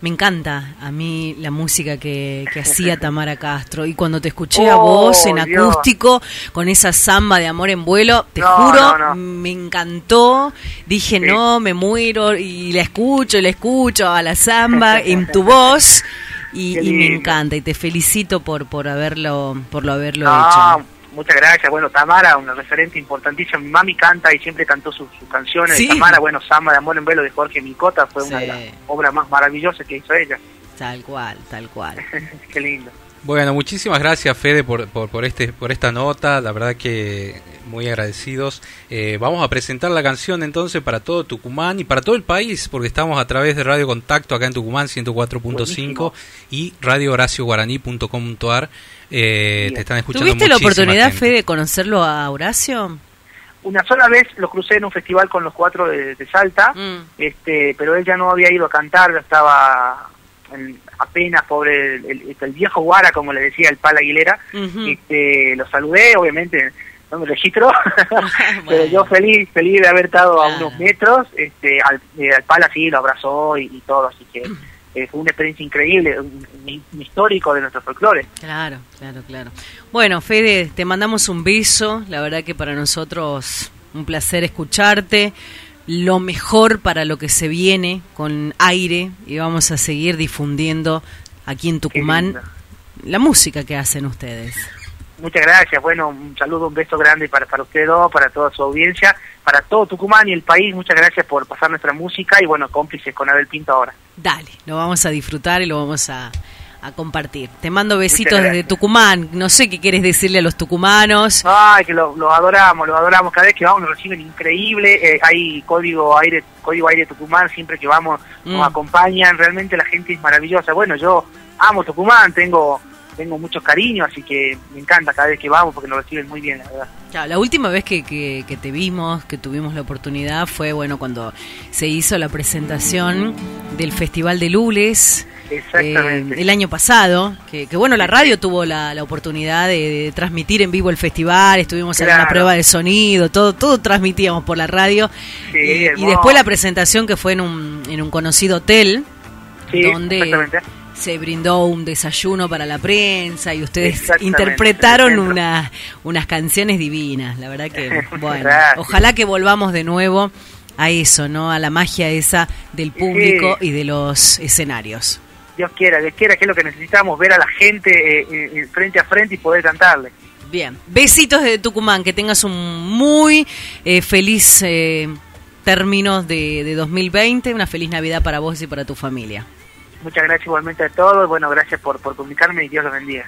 me encanta a mí la música que, que hacía Tamara Castro y cuando te escuché a Oh, vos en Dios. acústico con esa samba de amor en vuelo, te No, juro, no, no. me encantó. Dije, Sí. no, me muero y la escucho, y la escucho a la samba en tu voz. Y, y me encanta y te felicito por por haberlo por lo haberlo No, hecho. Muchas gracias. Bueno, Tamara, una referente importantísima. Mi mami canta y siempre cantó sus, sus canciones. Sí. Tamara, bueno, Samba de Amor en Velo de Jorge Micota fue una de las obras más maravillosas que hizo ella. Tal cual, tal cual. Qué lindo. Bueno, muchísimas gracias Fede por, por, por este, por esta nota, la verdad que muy agradecidos. Eh, vamos a presentar la canción entonces para todo Tucumán y para todo el país, porque estamos a través de Radio Contacto acá en Tucumán 104.5 Buenísimo. y radiohoracioguaraní.com.ar. Eh, te están escuchando ¿Tuviste la oportunidad, gente. Fede, de conocerlo a Horacio? Una sola vez lo crucé en un festival con los cuatro de, de Salta, Mm. este, pero él ya no había ido a cantar, ya estaba en- apenas, pobre, el, el- el viejo Guara, como le decía el Pal Aguilera. Ujú. este, lo saludé, obviamente no me registró, pero Bueno. yo feliz, feliz de haber estado a unos metros, este, al, eh, al Pal así lo abrazó y, y todo, así que eh, fue una experiencia increíble, un, histórico de nuestro folclore. Claro, claro, claro. Bueno, Fede, te mandamos un beso. La verdad que para nosotros un placer escucharte. Lo mejor para lo que se viene con aire y vamos a seguir difundiendo aquí en Tucumán la música que hacen ustedes. Muchas gracias, bueno, un saludo, un beso grande para, para ustedes dos, para toda su audiencia, para todo Tucumán y el país, muchas gracias por pasar nuestra música y bueno, cómplices con Abel Pinto ahora. Dale, lo vamos a disfrutar y lo vamos a, a compartir. Te mando besitos desde. Tucumán. No sé qué quieres decirle a los tucumanos. Ay, que lo, lo adoramos, lo adoramos. Cada vez que vamos nos reciben increíble. Eh, hay código aire, código aire Tucumán. Siempre que vamos nos Mm. acompañan. Realmente la gente es maravillosa. Bueno, yo amo Tucumán, tengo tengo mucho cariño, así que me encanta cada vez que vamos porque nos reciben muy bien, la verdad. Claro, la última vez que, que- que te vimos, que tuvimos la oportunidad, fue bueno cuando se hizo la presentación del Festival de Lules. Exactamente. eh, el año pasado, que, que, bueno, la radio tuvo la, la oportunidad de, de transmitir en vivo el festival, estuvimos en una Claro. prueba de sonido, todo, todo transmitíamos por la radio. Sí, y, y después la presentación que fue en un, en un conocido hotel, Sí, donde exactamente. Se brindó un desayuno para la prensa y ustedes interpretaron una, unas canciones divinas. La verdad que, bueno, ojalá que volvamos de nuevo a eso, ¿no? A la magia esa del público y de los escenarios. Dios quiera, Dios quiera, que es lo que necesitamos, ver a la gente eh, eh, frente a frente y poder cantarle. Bien, besitos de Tucumán, que tengas un muy eh, feliz eh, término de, de 2020, una feliz Navidad para vos y para tu familia. Muchas gracias igualmente a todos. Bueno, gracias por, por comunicarme y Dios los bendiga.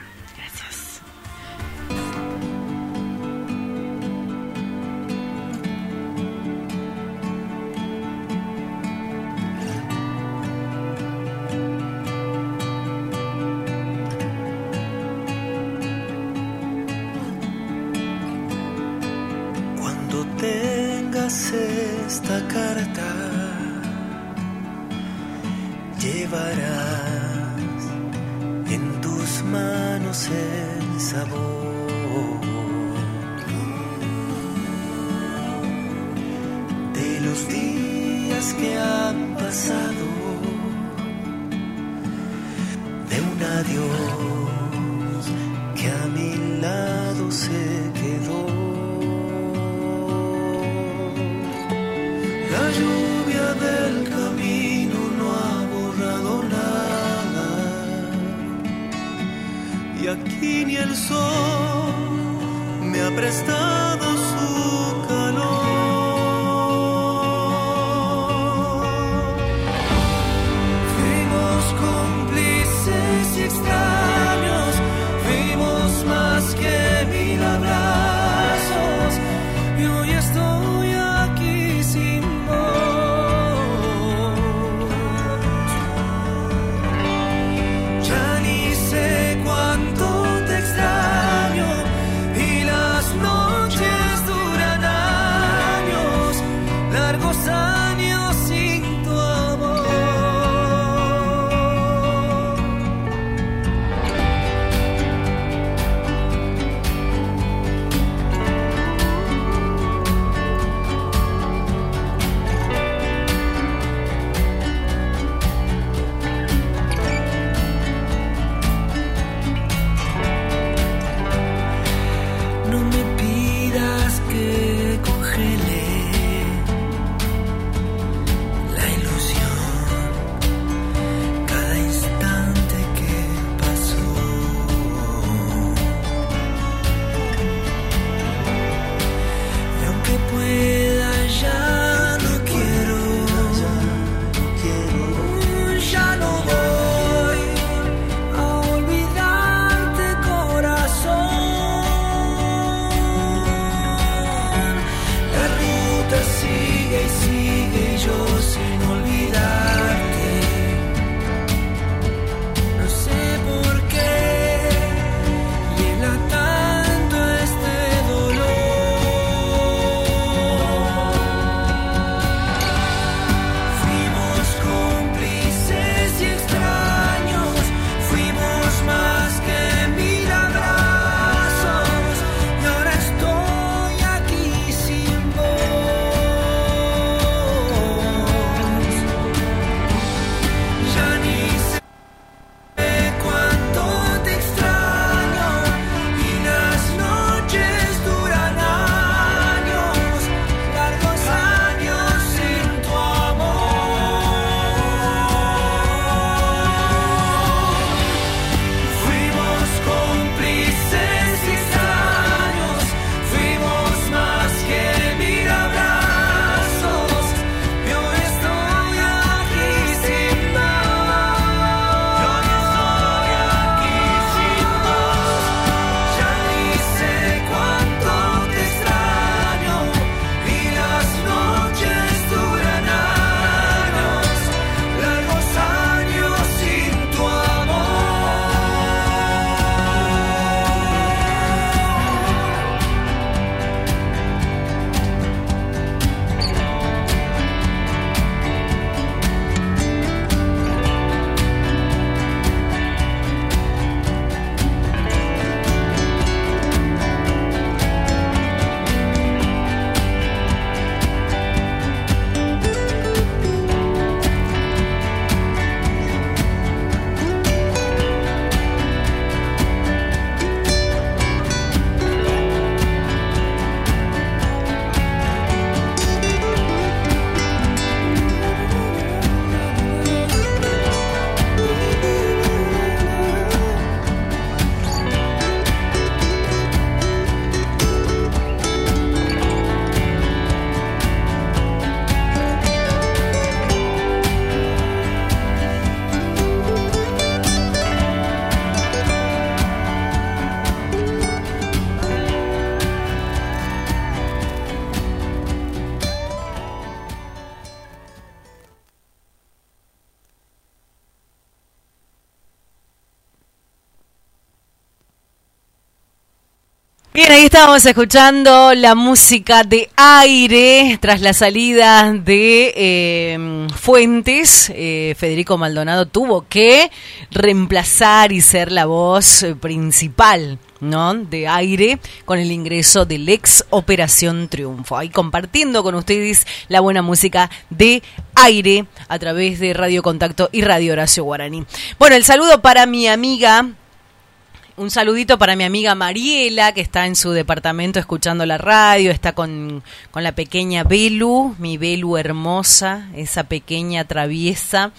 Estábamos escuchando la música de aire tras la salida de eh, Fuentes. eh, Federico Maldonado tuvo que reemplazar y ser la voz principal. ¿no? de aire con el ingreso del ex Operación Triunfo. Ahí compartiendo con ustedes la buena música de aire a través de Radio Contacto y Radio Horacio Guaraní. Bueno, el saludo para mi amiga un saludito para mi amiga Mariela, que está en su departamento escuchando la radio, está con, con la pequeña Belu, mi Belu hermosa, esa pequeña traviesa.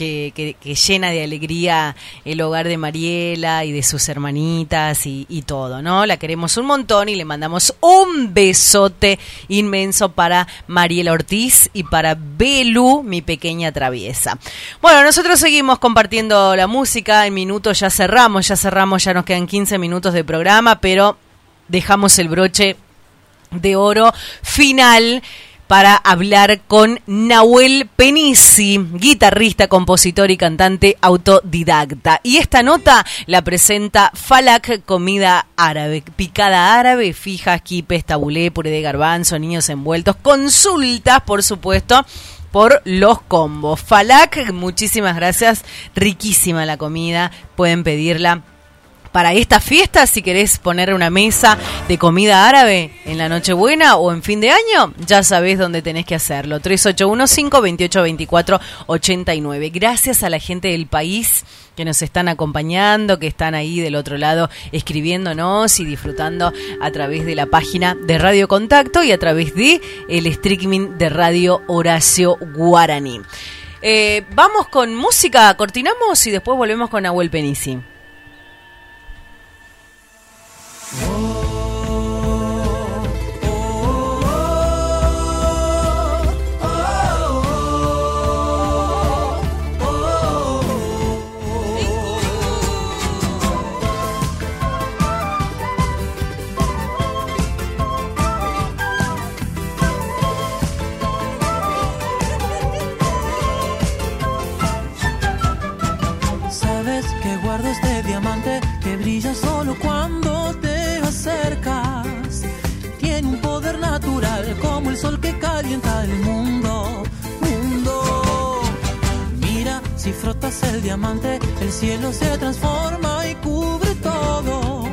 Que, llena de alegría el hogar de Mariela y de sus hermanitas y, y todo, ¿no? La queremos un montón y le mandamos un besote inmenso para Mariela Ortiz y para Belu, mi pequeña traviesa. Bueno, nosotros seguimos compartiendo la música. En minutos ya cerramos, ya cerramos, ya nos quedan 15 minutos de programa, pero dejamos el broche de oro final para hablar con Nahuel Penisi, guitarrista, compositor y cantante autodidacta. Y esta nota la presenta Falak Comida Árabe, picada árabe, fijas, quipes, tabulé, puré de garbanzo, niños envueltos, consultas, por supuesto, por los combos. Falak, muchísimas gracias, riquísima la comida, pueden pedirla para esta fiesta, si querés poner una mesa de comida árabe en la Nochebuena o en fin de año, ya sabés dónde tenés que hacerlo. 3815-2824-89. Gracias a la gente del país que nos están acompañando, que están ahí del otro lado escribiéndonos y disfrutando a través de la página de Radio Contacto y a través de el streaming de Radio Horacio Guaraní. Eh, vamos con música, cortinamos y después volvemos con Nahuel Penisi. El mundo, mundo. Mira, si frotas el diamante, el cielo se transforma y cubre todo.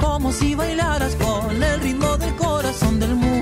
Como si bailaras con el ritmo del corazón del mundo,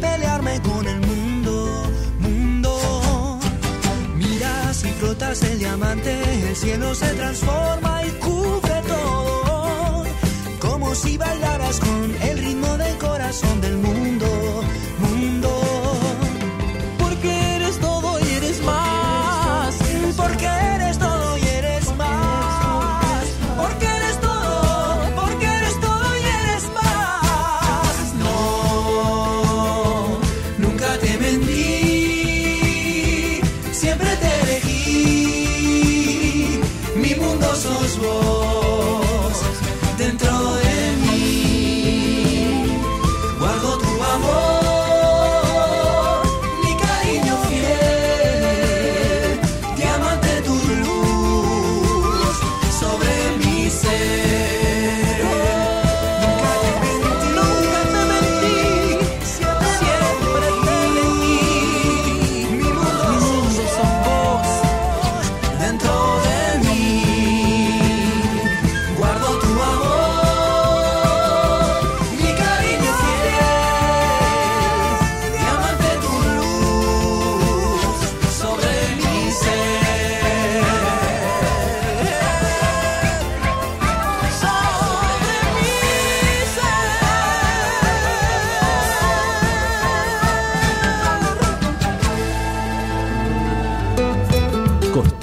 pelearme con el mundo, mundo. Mira si frotas el diamante, el cielo se transforma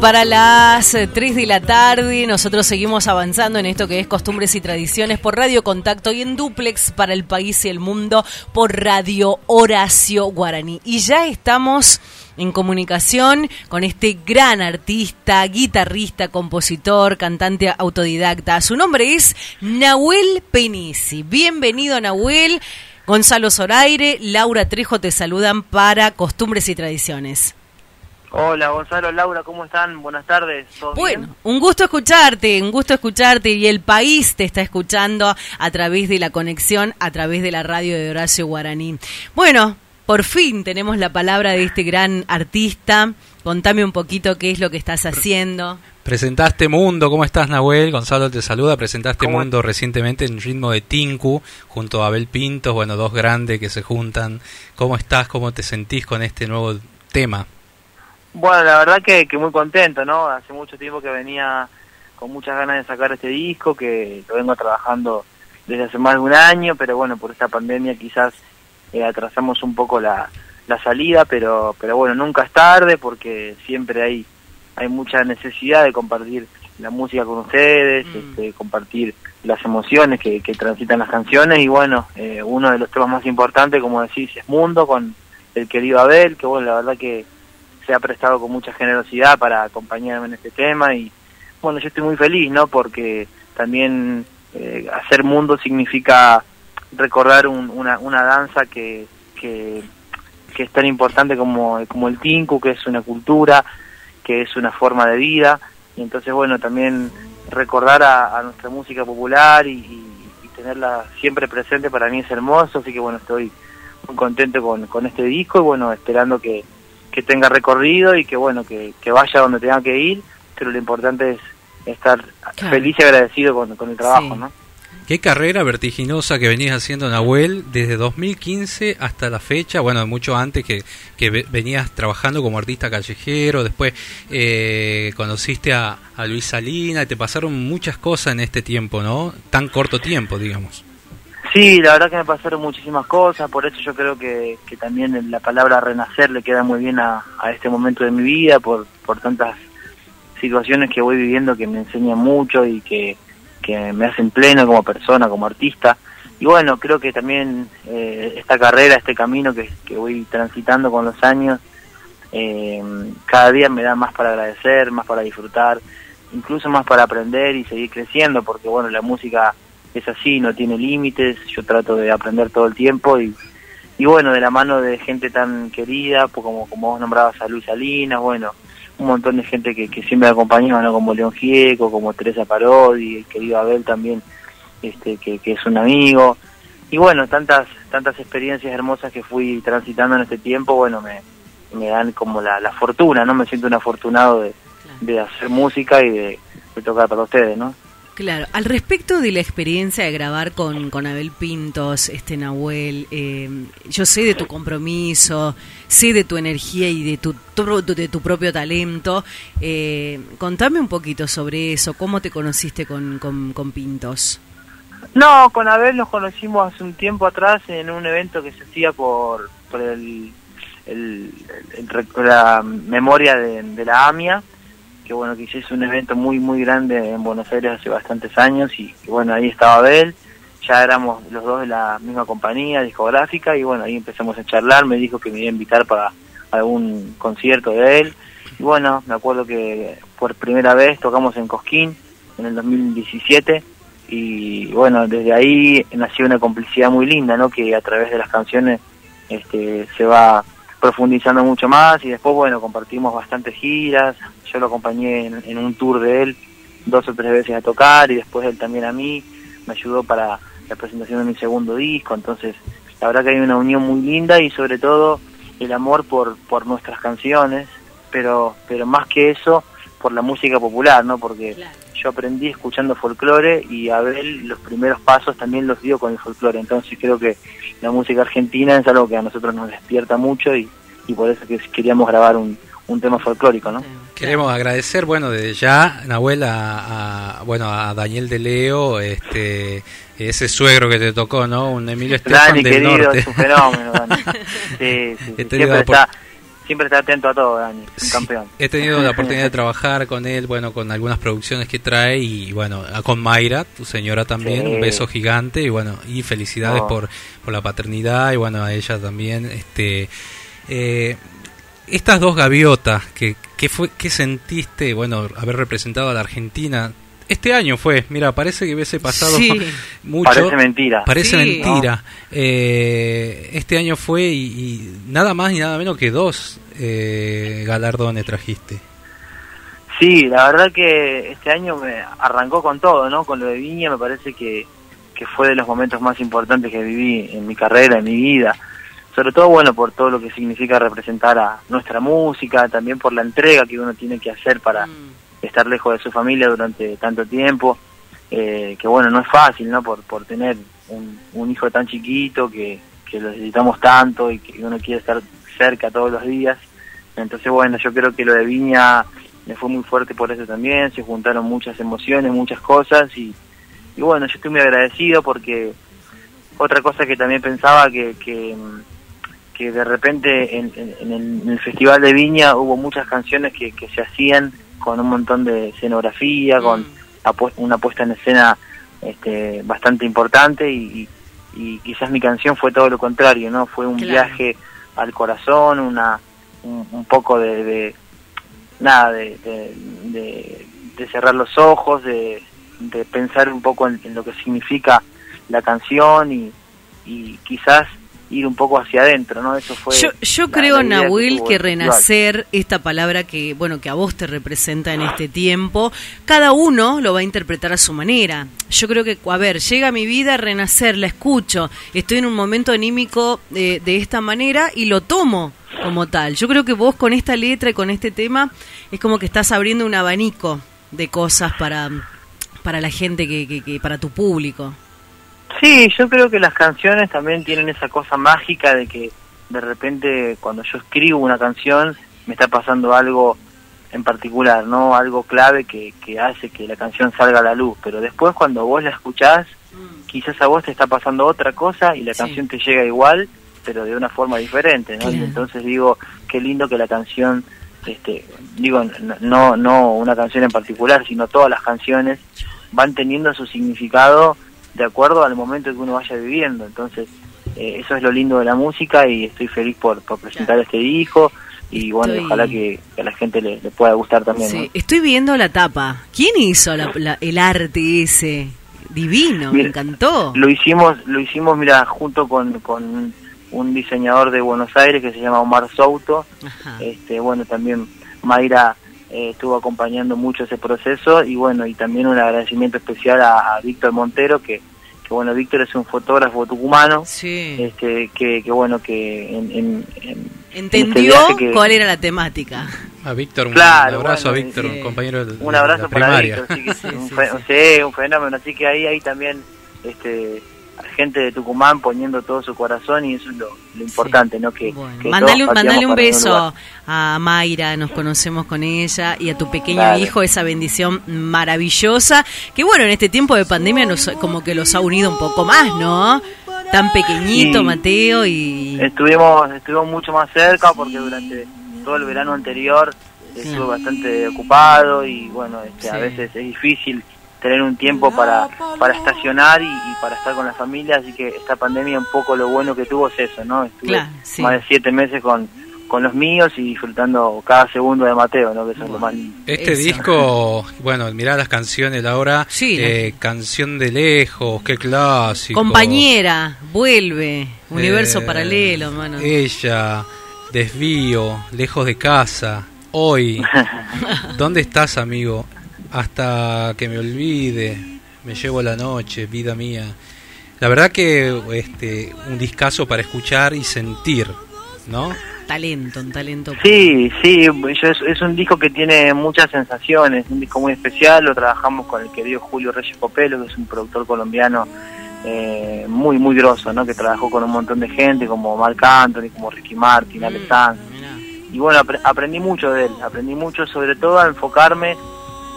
para las 3 de la tarde. Nosotros seguimos avanzando en esto que es costumbres y tradiciones por Radio Contacto y en duplex para el país y el mundo por Radio Horacio Guaraní. Y ya estamos en comunicación con este gran artista, guitarrista, compositor, cantante autodidacta. Su nombre es Nahuel Penisi. Bienvenido Nahuel. Gonzalo Zoraire, Laura Trejo te saludan para Costumbres y Tradiciones. Hola Gonzalo, Laura, ¿cómo están? Buenas tardes. ¿todo Bueno, bien? un gusto escucharte, un gusto escucharte y el país te está escuchando a través de la conexión, a través de la radio de Horacio Guaraní. Bueno, por fin tenemos la palabra de este gran artista. Contame un poquito qué es lo que estás haciendo. Presentaste Mundo, ¿cómo estás Nahuel? Gonzalo te saluda, presentaste Mundo recientemente en ritmo de Tinku, junto a Abel Pintos, bueno, dos grandes que se juntan. ¿Cómo estás? ¿Cómo te sentís con este nuevo tema? Bueno, la verdad que, que muy contento, ¿no? Hace mucho tiempo que venía con muchas ganas de sacar este disco, que lo vengo trabajando desde hace más de un año, pero bueno, por esta pandemia quizás eh, atrasamos un poco la, la salida, pero pero bueno, nunca es tarde porque siempre hay hay mucha necesidad de compartir la música con ustedes, este, compartir las emociones que, que transitan las canciones y bueno, eh, uno de los temas más importantes, como decís, es Mundo con el querido Abel, que bueno, la verdad que se ha prestado con mucha generosidad para acompañarme en este tema y bueno, yo estoy muy feliz, ¿no? Porque también eh, hacer mundo significa recordar un- una, una danza que, que, es tan importante como, como el tinku, que es una cultura, que es una forma de vida y entonces bueno, también recordar a, a nuestra música popular y, y- y tenerla siempre presente para mí es hermoso, así que bueno, estoy muy contento con, con este disco y bueno, esperando que, que tenga recorrido y que bueno, que, que vaya donde tenga que ir, pero lo importante es estar Claro. feliz y agradecido con, con el trabajo, Sí. ¿no? Qué carrera vertiginosa que venías haciendo Nahuel desde 2015 hasta la fecha, bueno, mucho antes que, que ve- venías trabajando como artista callejero, después eh, conociste a, a Luis Salina, y te pasaron muchas cosas en este tiempo, ¿no? Tan corto tiempo, digamos. Sí, la verdad que me pasaron muchísimas cosas, por eso yo creo que, que también la palabra renacer le queda muy bien a, este momento de mi vida, por, por tantas situaciones que voy viviendo que me enseñan mucho y que, que me hacen pleno como persona, como artista. Y bueno, creo que también eh, esta carrera, este camino que, que voy transitando con los años, eh, cada día me da más para agradecer, más para disfrutar, incluso más para aprender y seguir creciendo, porque bueno, la música es así, no tiene límites, yo trato de aprender todo el tiempo y, y bueno, de la mano de gente tan querida, pues como, como vos nombrabas a Luis Salinas, bueno, un montón de gente que, que siempre me acompañó, ¿no? como León Gieco, como Teresa Parodi, el querido Abel también, este, que, que es un amigo, y bueno, tantas, tantas experiencias hermosas que fui transitando en este tiempo, bueno, me, me dan como la, la fortuna, ¿no? Me siento un afortunado de, de hacer música y de, de tocar para ustedes, ¿no? Claro, al respecto de la experiencia de grabar con, con Abel Pintos, este Nahuel, eh, yo sé de tu compromiso, sé de tu energía y de tu, de tu propio talento. Eh, contame un poquito sobre eso, cómo te conociste con, con, Pintos. No, con Abel nos conocimos hace un tiempo atrás en un evento que se hacía por, por el, el- la memoria de, de la AMIA que bueno, que hice un evento muy, muy grande en Buenos Aires hace bastantes años y, bueno, ahí estaba Abel, ya éramos los dos de la misma compañía discográfica y bueno, ahí empezamos a charlar, me dijo que me iba a invitar para algún concierto de él. Y bueno, me acuerdo que por primera vez tocamos en Cosquín en el 2017 y bueno, desde ahí nació una complicidad muy linda, ¿no? Que a través de las canciones este, se va profundizando mucho más y después, bueno, compartimos bastantes giras, yo lo acompañé en, un tour de él dos o tres veces a tocar y después él también a mí, me ayudó para la presentación de mi segundo disco, entonces la verdad que hay una unión muy linda y sobre todo el amor por, por nuestras canciones, pero, pero más que eso, por la música popular, ¿no? Porque yo aprendí escuchando folclore y Abel los primeros pasos también los dio con el folclore, entonces creo que la música argentina es algo que a nosotros nos despierta mucho y, y por eso que queríamos grabar un, un tema folclórico, ¿no? Queremos agradecer, bueno, desde ya, Nahuel, a, a- bueno, a Daniel de Leo, este, ese suegro que te tocó, ¿no? Un Emilio Estefan Dani, del querido, norte. es un fenómeno, Dani. Sí, sí, sí, He tenido Siempre, la opor- está, siempre está atento a todo, Dani, un campeón. He tenido la oportunidad de trabajar con él, bueno, con algunas producciones que trae y bueno, a- con Mayra, tu señora también, Sí. un beso gigante y bueno, y felicidades por, por la paternidad y bueno, a ella también, este, eh, estas dos gaviotas, que, que fue, que sentiste, bueno, haber representado a la Argentina? Este año fue, mira, parece que hubiese pasado Sí. mucho. Parece mentira. Parece Sí. mentira. Eh, este año fue y, y nada más ni nada menos que dos eh, galardones trajiste. Sí, la verdad que este año me arrancó con todo, ¿no? Con lo de Viña me parece que, que fue de los momentos más importantes que viví en mi carrera, en mi vida. Sobre todo, bueno, por todo lo que significa representar a nuestra música, también por la entrega que uno tiene que hacer para estar lejos de su familia durante tanto tiempo. Eh, que bueno, no es fácil, ¿no? Por, por tener un, un hijo tan chiquito que, que lo necesitamos tanto y que uno quiere estar cerca todos los días. Entonces, bueno, yo creo que lo de Viña me fue muy fuerte por eso también, se juntaron muchas emociones, muchas cosas y, y bueno, yo estoy muy agradecido porque otra cosa que también pensaba que, que, de repente en, en- en el Festival de Viña hubo muchas canciones que, que se hacían con un montón de escenografía, con apu- una puesta en escena este, bastante importante y, y- quizás mi canción fue todo lo contrario, ¿no? Fue un Claro. viaje al corazón, una un, un poco de, de- nada, de, de, cerrar los ojos, de, de pensar un poco en, en lo que significa la canción y, y quizás ir un poco hacia adentro, ¿no? Eso fue Yo, creo, Nahuel, que festival. renacer, esta palabra que, bueno, que a vos te representa en este tiempo, cada uno lo va a interpretar a su manera. Yo creo que, a ver, llega a mi vida, renacer, la escucho, estoy en un momento anímico eh, de esta manera y lo tomo como tal. Yo creo que vos con esta letra y con este tema es como que estás abriendo un abanico de cosas para, para la gente, que, que, que para tu público. Sí, yo creo que las canciones también tienen esa cosa mágica de que de repente cuando yo escribo una canción me está pasando algo en particular, ¿no? Algo clave que, que hace que la canción salga a la luz, pero después cuando vos la escuchás, quizás a vos te está pasando otra cosa y la Sí. canción te llega igual, pero de una forma diferente, ¿no? Y Claro. entonces digo, qué lindo que la canción, este, digo, no, no una canción en particular, sino todas las canciones van teniendo su significado de acuerdo al momento que uno vaya viviendo. Entonces, eh, eso es lo lindo de la música y estoy feliz por, por presentar este disco y bueno, Estoy- ojalá que, que a la gente le, le pueda gustar también. Sí, ¿no? estoy viendo la tapa. ¿Quién hizo la- la- el arte ese? Divino, me encantó. Lo hicimos, lo hicimos, mira, junto con, con un diseñador de Buenos Aires que se llama Omar Souto. Este, bueno, también Mayra eh, estuvo acompañando mucho ese proceso y bueno, y también un agradecimiento especial a, a Víctor Montero que, que bueno, Víctor es un fotógrafo tucumano, este, que, que bueno, que en, en- en- en este Entendió que- cuál era la temática. A Víctor, un Claro, abrazo bueno, a Víctor, sí. un compañero de, un de abrazo la para primaria. Víctor, sí, sí, un, fe- sí, un fenómeno, así que ahí hay también este gente de Tucumán poniendo todo su corazón y eso es lo, lo importante, ¿no? Que, que Mándale, un- beso a Mayra, nos conocemos con ella, y a tu pequeño Dale. hijo, esa bendición maravillosa, que bueno, en este tiempo de pandemia nos, como que los ha unido un poco más, ¿no? Tan pequeñito, Sí. Mateo, y... Estuvimos, estuvimos mucho más cerca porque durante todo el verano anterior estuve bastante ocupado y bueno, este, a veces es difícil tener un tiempo para, para estacionar y, y para estar con la familia, así que esta pandemia un poco lo bueno que tuvo es eso, ¿no? Estuve Claro, sí. más de siete meses con, con los míos y disfrutando cada segundo de Mateo, ¿no? Que eso es lo más lindo. Este disco, bueno, mirá las canciones ahora. Sí, eh, Canción de lejos, qué clásico. Compañera, vuelve, universo Eh, paralelo, mano. Ella, desvío, lejos de casa, hoy. ¿Dónde estás, amigo? Hasta que me olvide, me llevo la noche, vida mía. La verdad que este un discazo para escuchar y sentir, ¿no? Talento, un talento. Sí, sí, yo- es, es un disco que tiene muchas sensaciones, un disco muy especial, lo trabajamos con el querido Julio Reyes Copelo, que es un productor colombiano eh, muy, muy grosso, ¿no? que trabajó con un montón de gente, como Marc Anthony, como Ricky Martin, Alex Sanz. Y bueno, apre- aprendí mucho de él, aprendí mucho sobre todo a enfocarme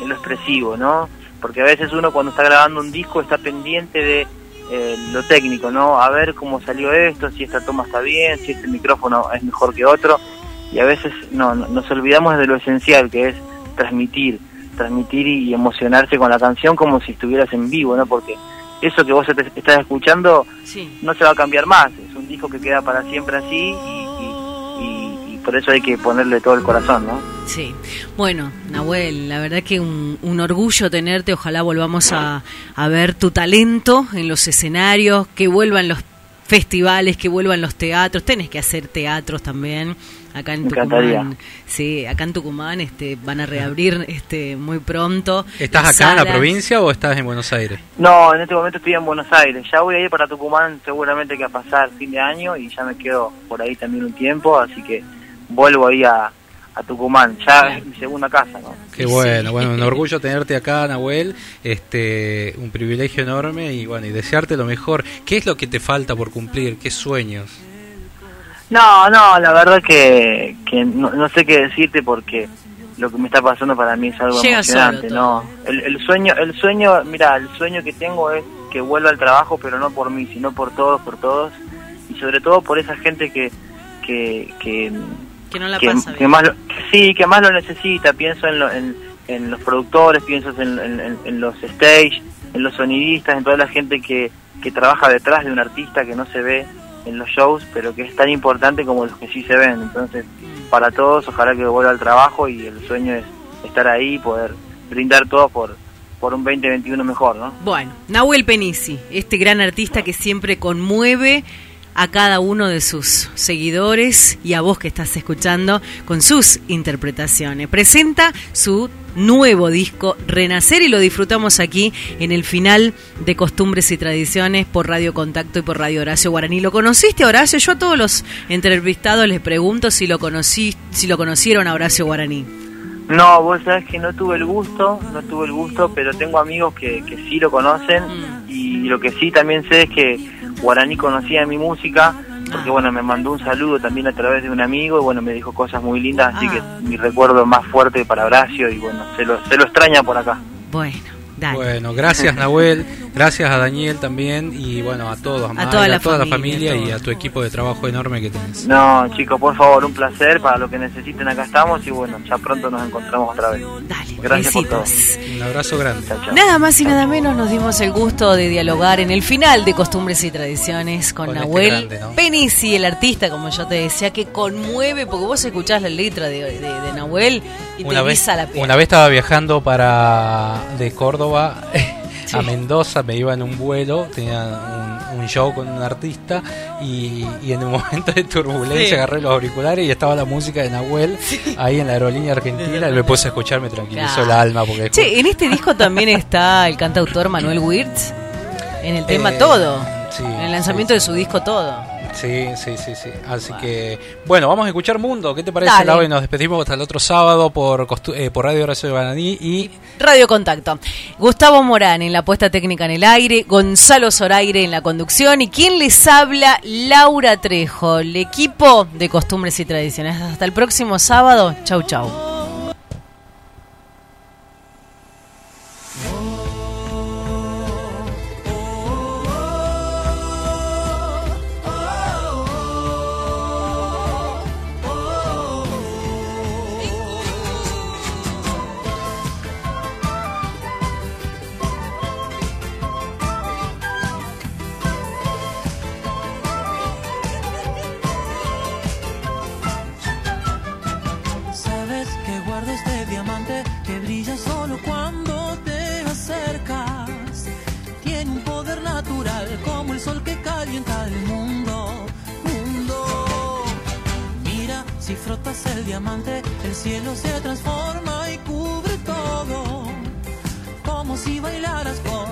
en lo expresivo, ¿no? Porque a veces uno cuando está grabando un disco está pendiente de eh, lo técnico, ¿no? A ver cómo salió esto, si esta toma está bien, si este micrófono es mejor que otro. Y a veces no, no- nos olvidamos de lo esencial, que es transmitir, transmitir y emocionarse con la canción como si estuvieras en vivo, ¿no? Porque eso que vos estás escuchando Sí. no se va a cambiar más, es un disco que queda para siempre así y, y- y- y por eso hay que ponerle todo el corazón, ¿no? Sí. Bueno, Nahuel, la verdad que un, un orgullo tenerte. Ojalá volvamos a, a ver tu talento en los escenarios, que vuelvan los festivales, que vuelvan los teatros. Tenés que hacer teatros también. Acá en Me Tucumán, encantaría. sí, acá en Tucumán este, van a reabrir este muy pronto. ¿Estás acá en la provincia o estás en Buenos Aires? No, en este momento estoy en Buenos Aires, ya voy a ir para Tucumán seguramente que a pasar fin de año y ya me quedo por ahí también un tiempo, así que vuelvo ahí a, a Tucumán, ya es mi segunda casa, ¿no? Qué bueno, bueno, un orgullo tenerte acá, Nahuel, este, un privilegio enorme y bueno, y desearte lo mejor. ¿Qué es lo que te falta por cumplir? ¿Qué sueños? No, no, la verdad que, que no, no sé qué decirte porque lo que me está pasando para mí es algo Llega emocionante, ¿no? El, el sueño, el sueño, mira, el sueño que tengo es que vuelva al trabajo, pero no por mí, sino por todos, por todos y sobre todo por esa gente que que que, Que no la que, pasa que más lo- sí, que más lo necesita. Pienso en, lo- en, en los productores, pienso en, en- los stage, en los sonidistas, en toda la gente que, que trabaja detrás de un artista que no se ve en los shows, pero que es tan importante como los que sí se ven. Entonces, para todos, ojalá que vuelva al trabajo y el sueño es estar ahí y poder brindar todo por, por un 2021 mejor, ¿no? Bueno, Nahuel Penisi, este gran artista que siempre conmueve a cada uno de sus seguidores y a vos que estás escuchando con sus interpretaciones. Presenta su nuevo disco Renacer y lo disfrutamos aquí en el final de Costumbres y Tradiciones por Radio Contacto y por Radio Horacio Guaraní. ¿Lo conociste, Horacio? Yo a todos los entrevistados les pregunto si lo conocí, si lo conocieron a Horacio Guaraní. No, vos sabés que no tuve el gusto, no tuve el gusto, pero tengo amigos que, que sí lo conocen y lo que sí también sé es que Guaraní conocía mi música, porque bueno, me mandó un saludo también a través de un amigo y bueno, me dijo cosas muy lindas, así que mi recuerdo más fuerte para Horacio y bueno, se lo, se lo extraña por acá. Bueno, dale. Bueno, gracias Nahuel, gracias a Daniel también y bueno, a todos, a, toda la a toda la familia, y a tu equipo de trabajo enorme que tenés. No, chicos, por favor, un placer, para lo que necesiten acá estamos y bueno, ya pronto nos encontramos otra vez. Dale, Gracias por todo. Un abrazo grande. Nada más y nada menos nos dimos el gusto de dialogar en el final de Costumbres y Tradiciones con, Con este Nahuel grande, ¿no? Penisi, el artista, como yo te decía, que conmueve, porque vos escuchás la letra de, de- de Nahuel y Una te vez, pisa la piel. una vez estaba viajando para de Córdoba a Mendoza, me iba en un vuelo, tenía un, un show con un artista y, y en un momento de turbulencia Sí. agarré los auriculares y estaba la música de Nahuel ahí en la aerolínea argentina y me puse a escuchar, me tranquilizó Claro. el alma porque Che, en este disco también está el cantautor Manuel Wirtz, en el tema Eh, Todo, sí, en el lanzamiento de su disco Todo. Sí, sí, sí, sí. Así que, bueno, vamos a escuchar Mundo. ¿Qué te parece, Dale. Lau? Y nos despedimos hasta el otro sábado por, eh, por Radio Horacio de Bananí y Radio Contacto. Gustavo Morán en la puesta técnica en el aire, Gonzalo Zoraire en la conducción y quien les habla, Laura Trejo, el equipo de costumbres y tradiciones. Hasta el próximo sábado. Chau, chau. el cielo se transforma y cubre todo, como si bailaras con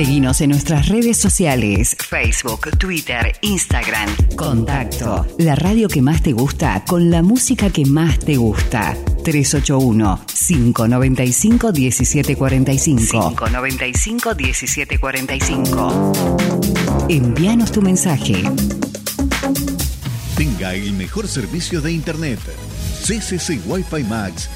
Seguimos en nuestras redes sociales, Facebook, Twitter, Instagram. Contacto, la radio que más te gusta con la música que más te gusta. 381-595-1745. 595-1745. Envíanos tu mensaje. Tenga el mejor servicio de Internet. CCC Wi-Fi Max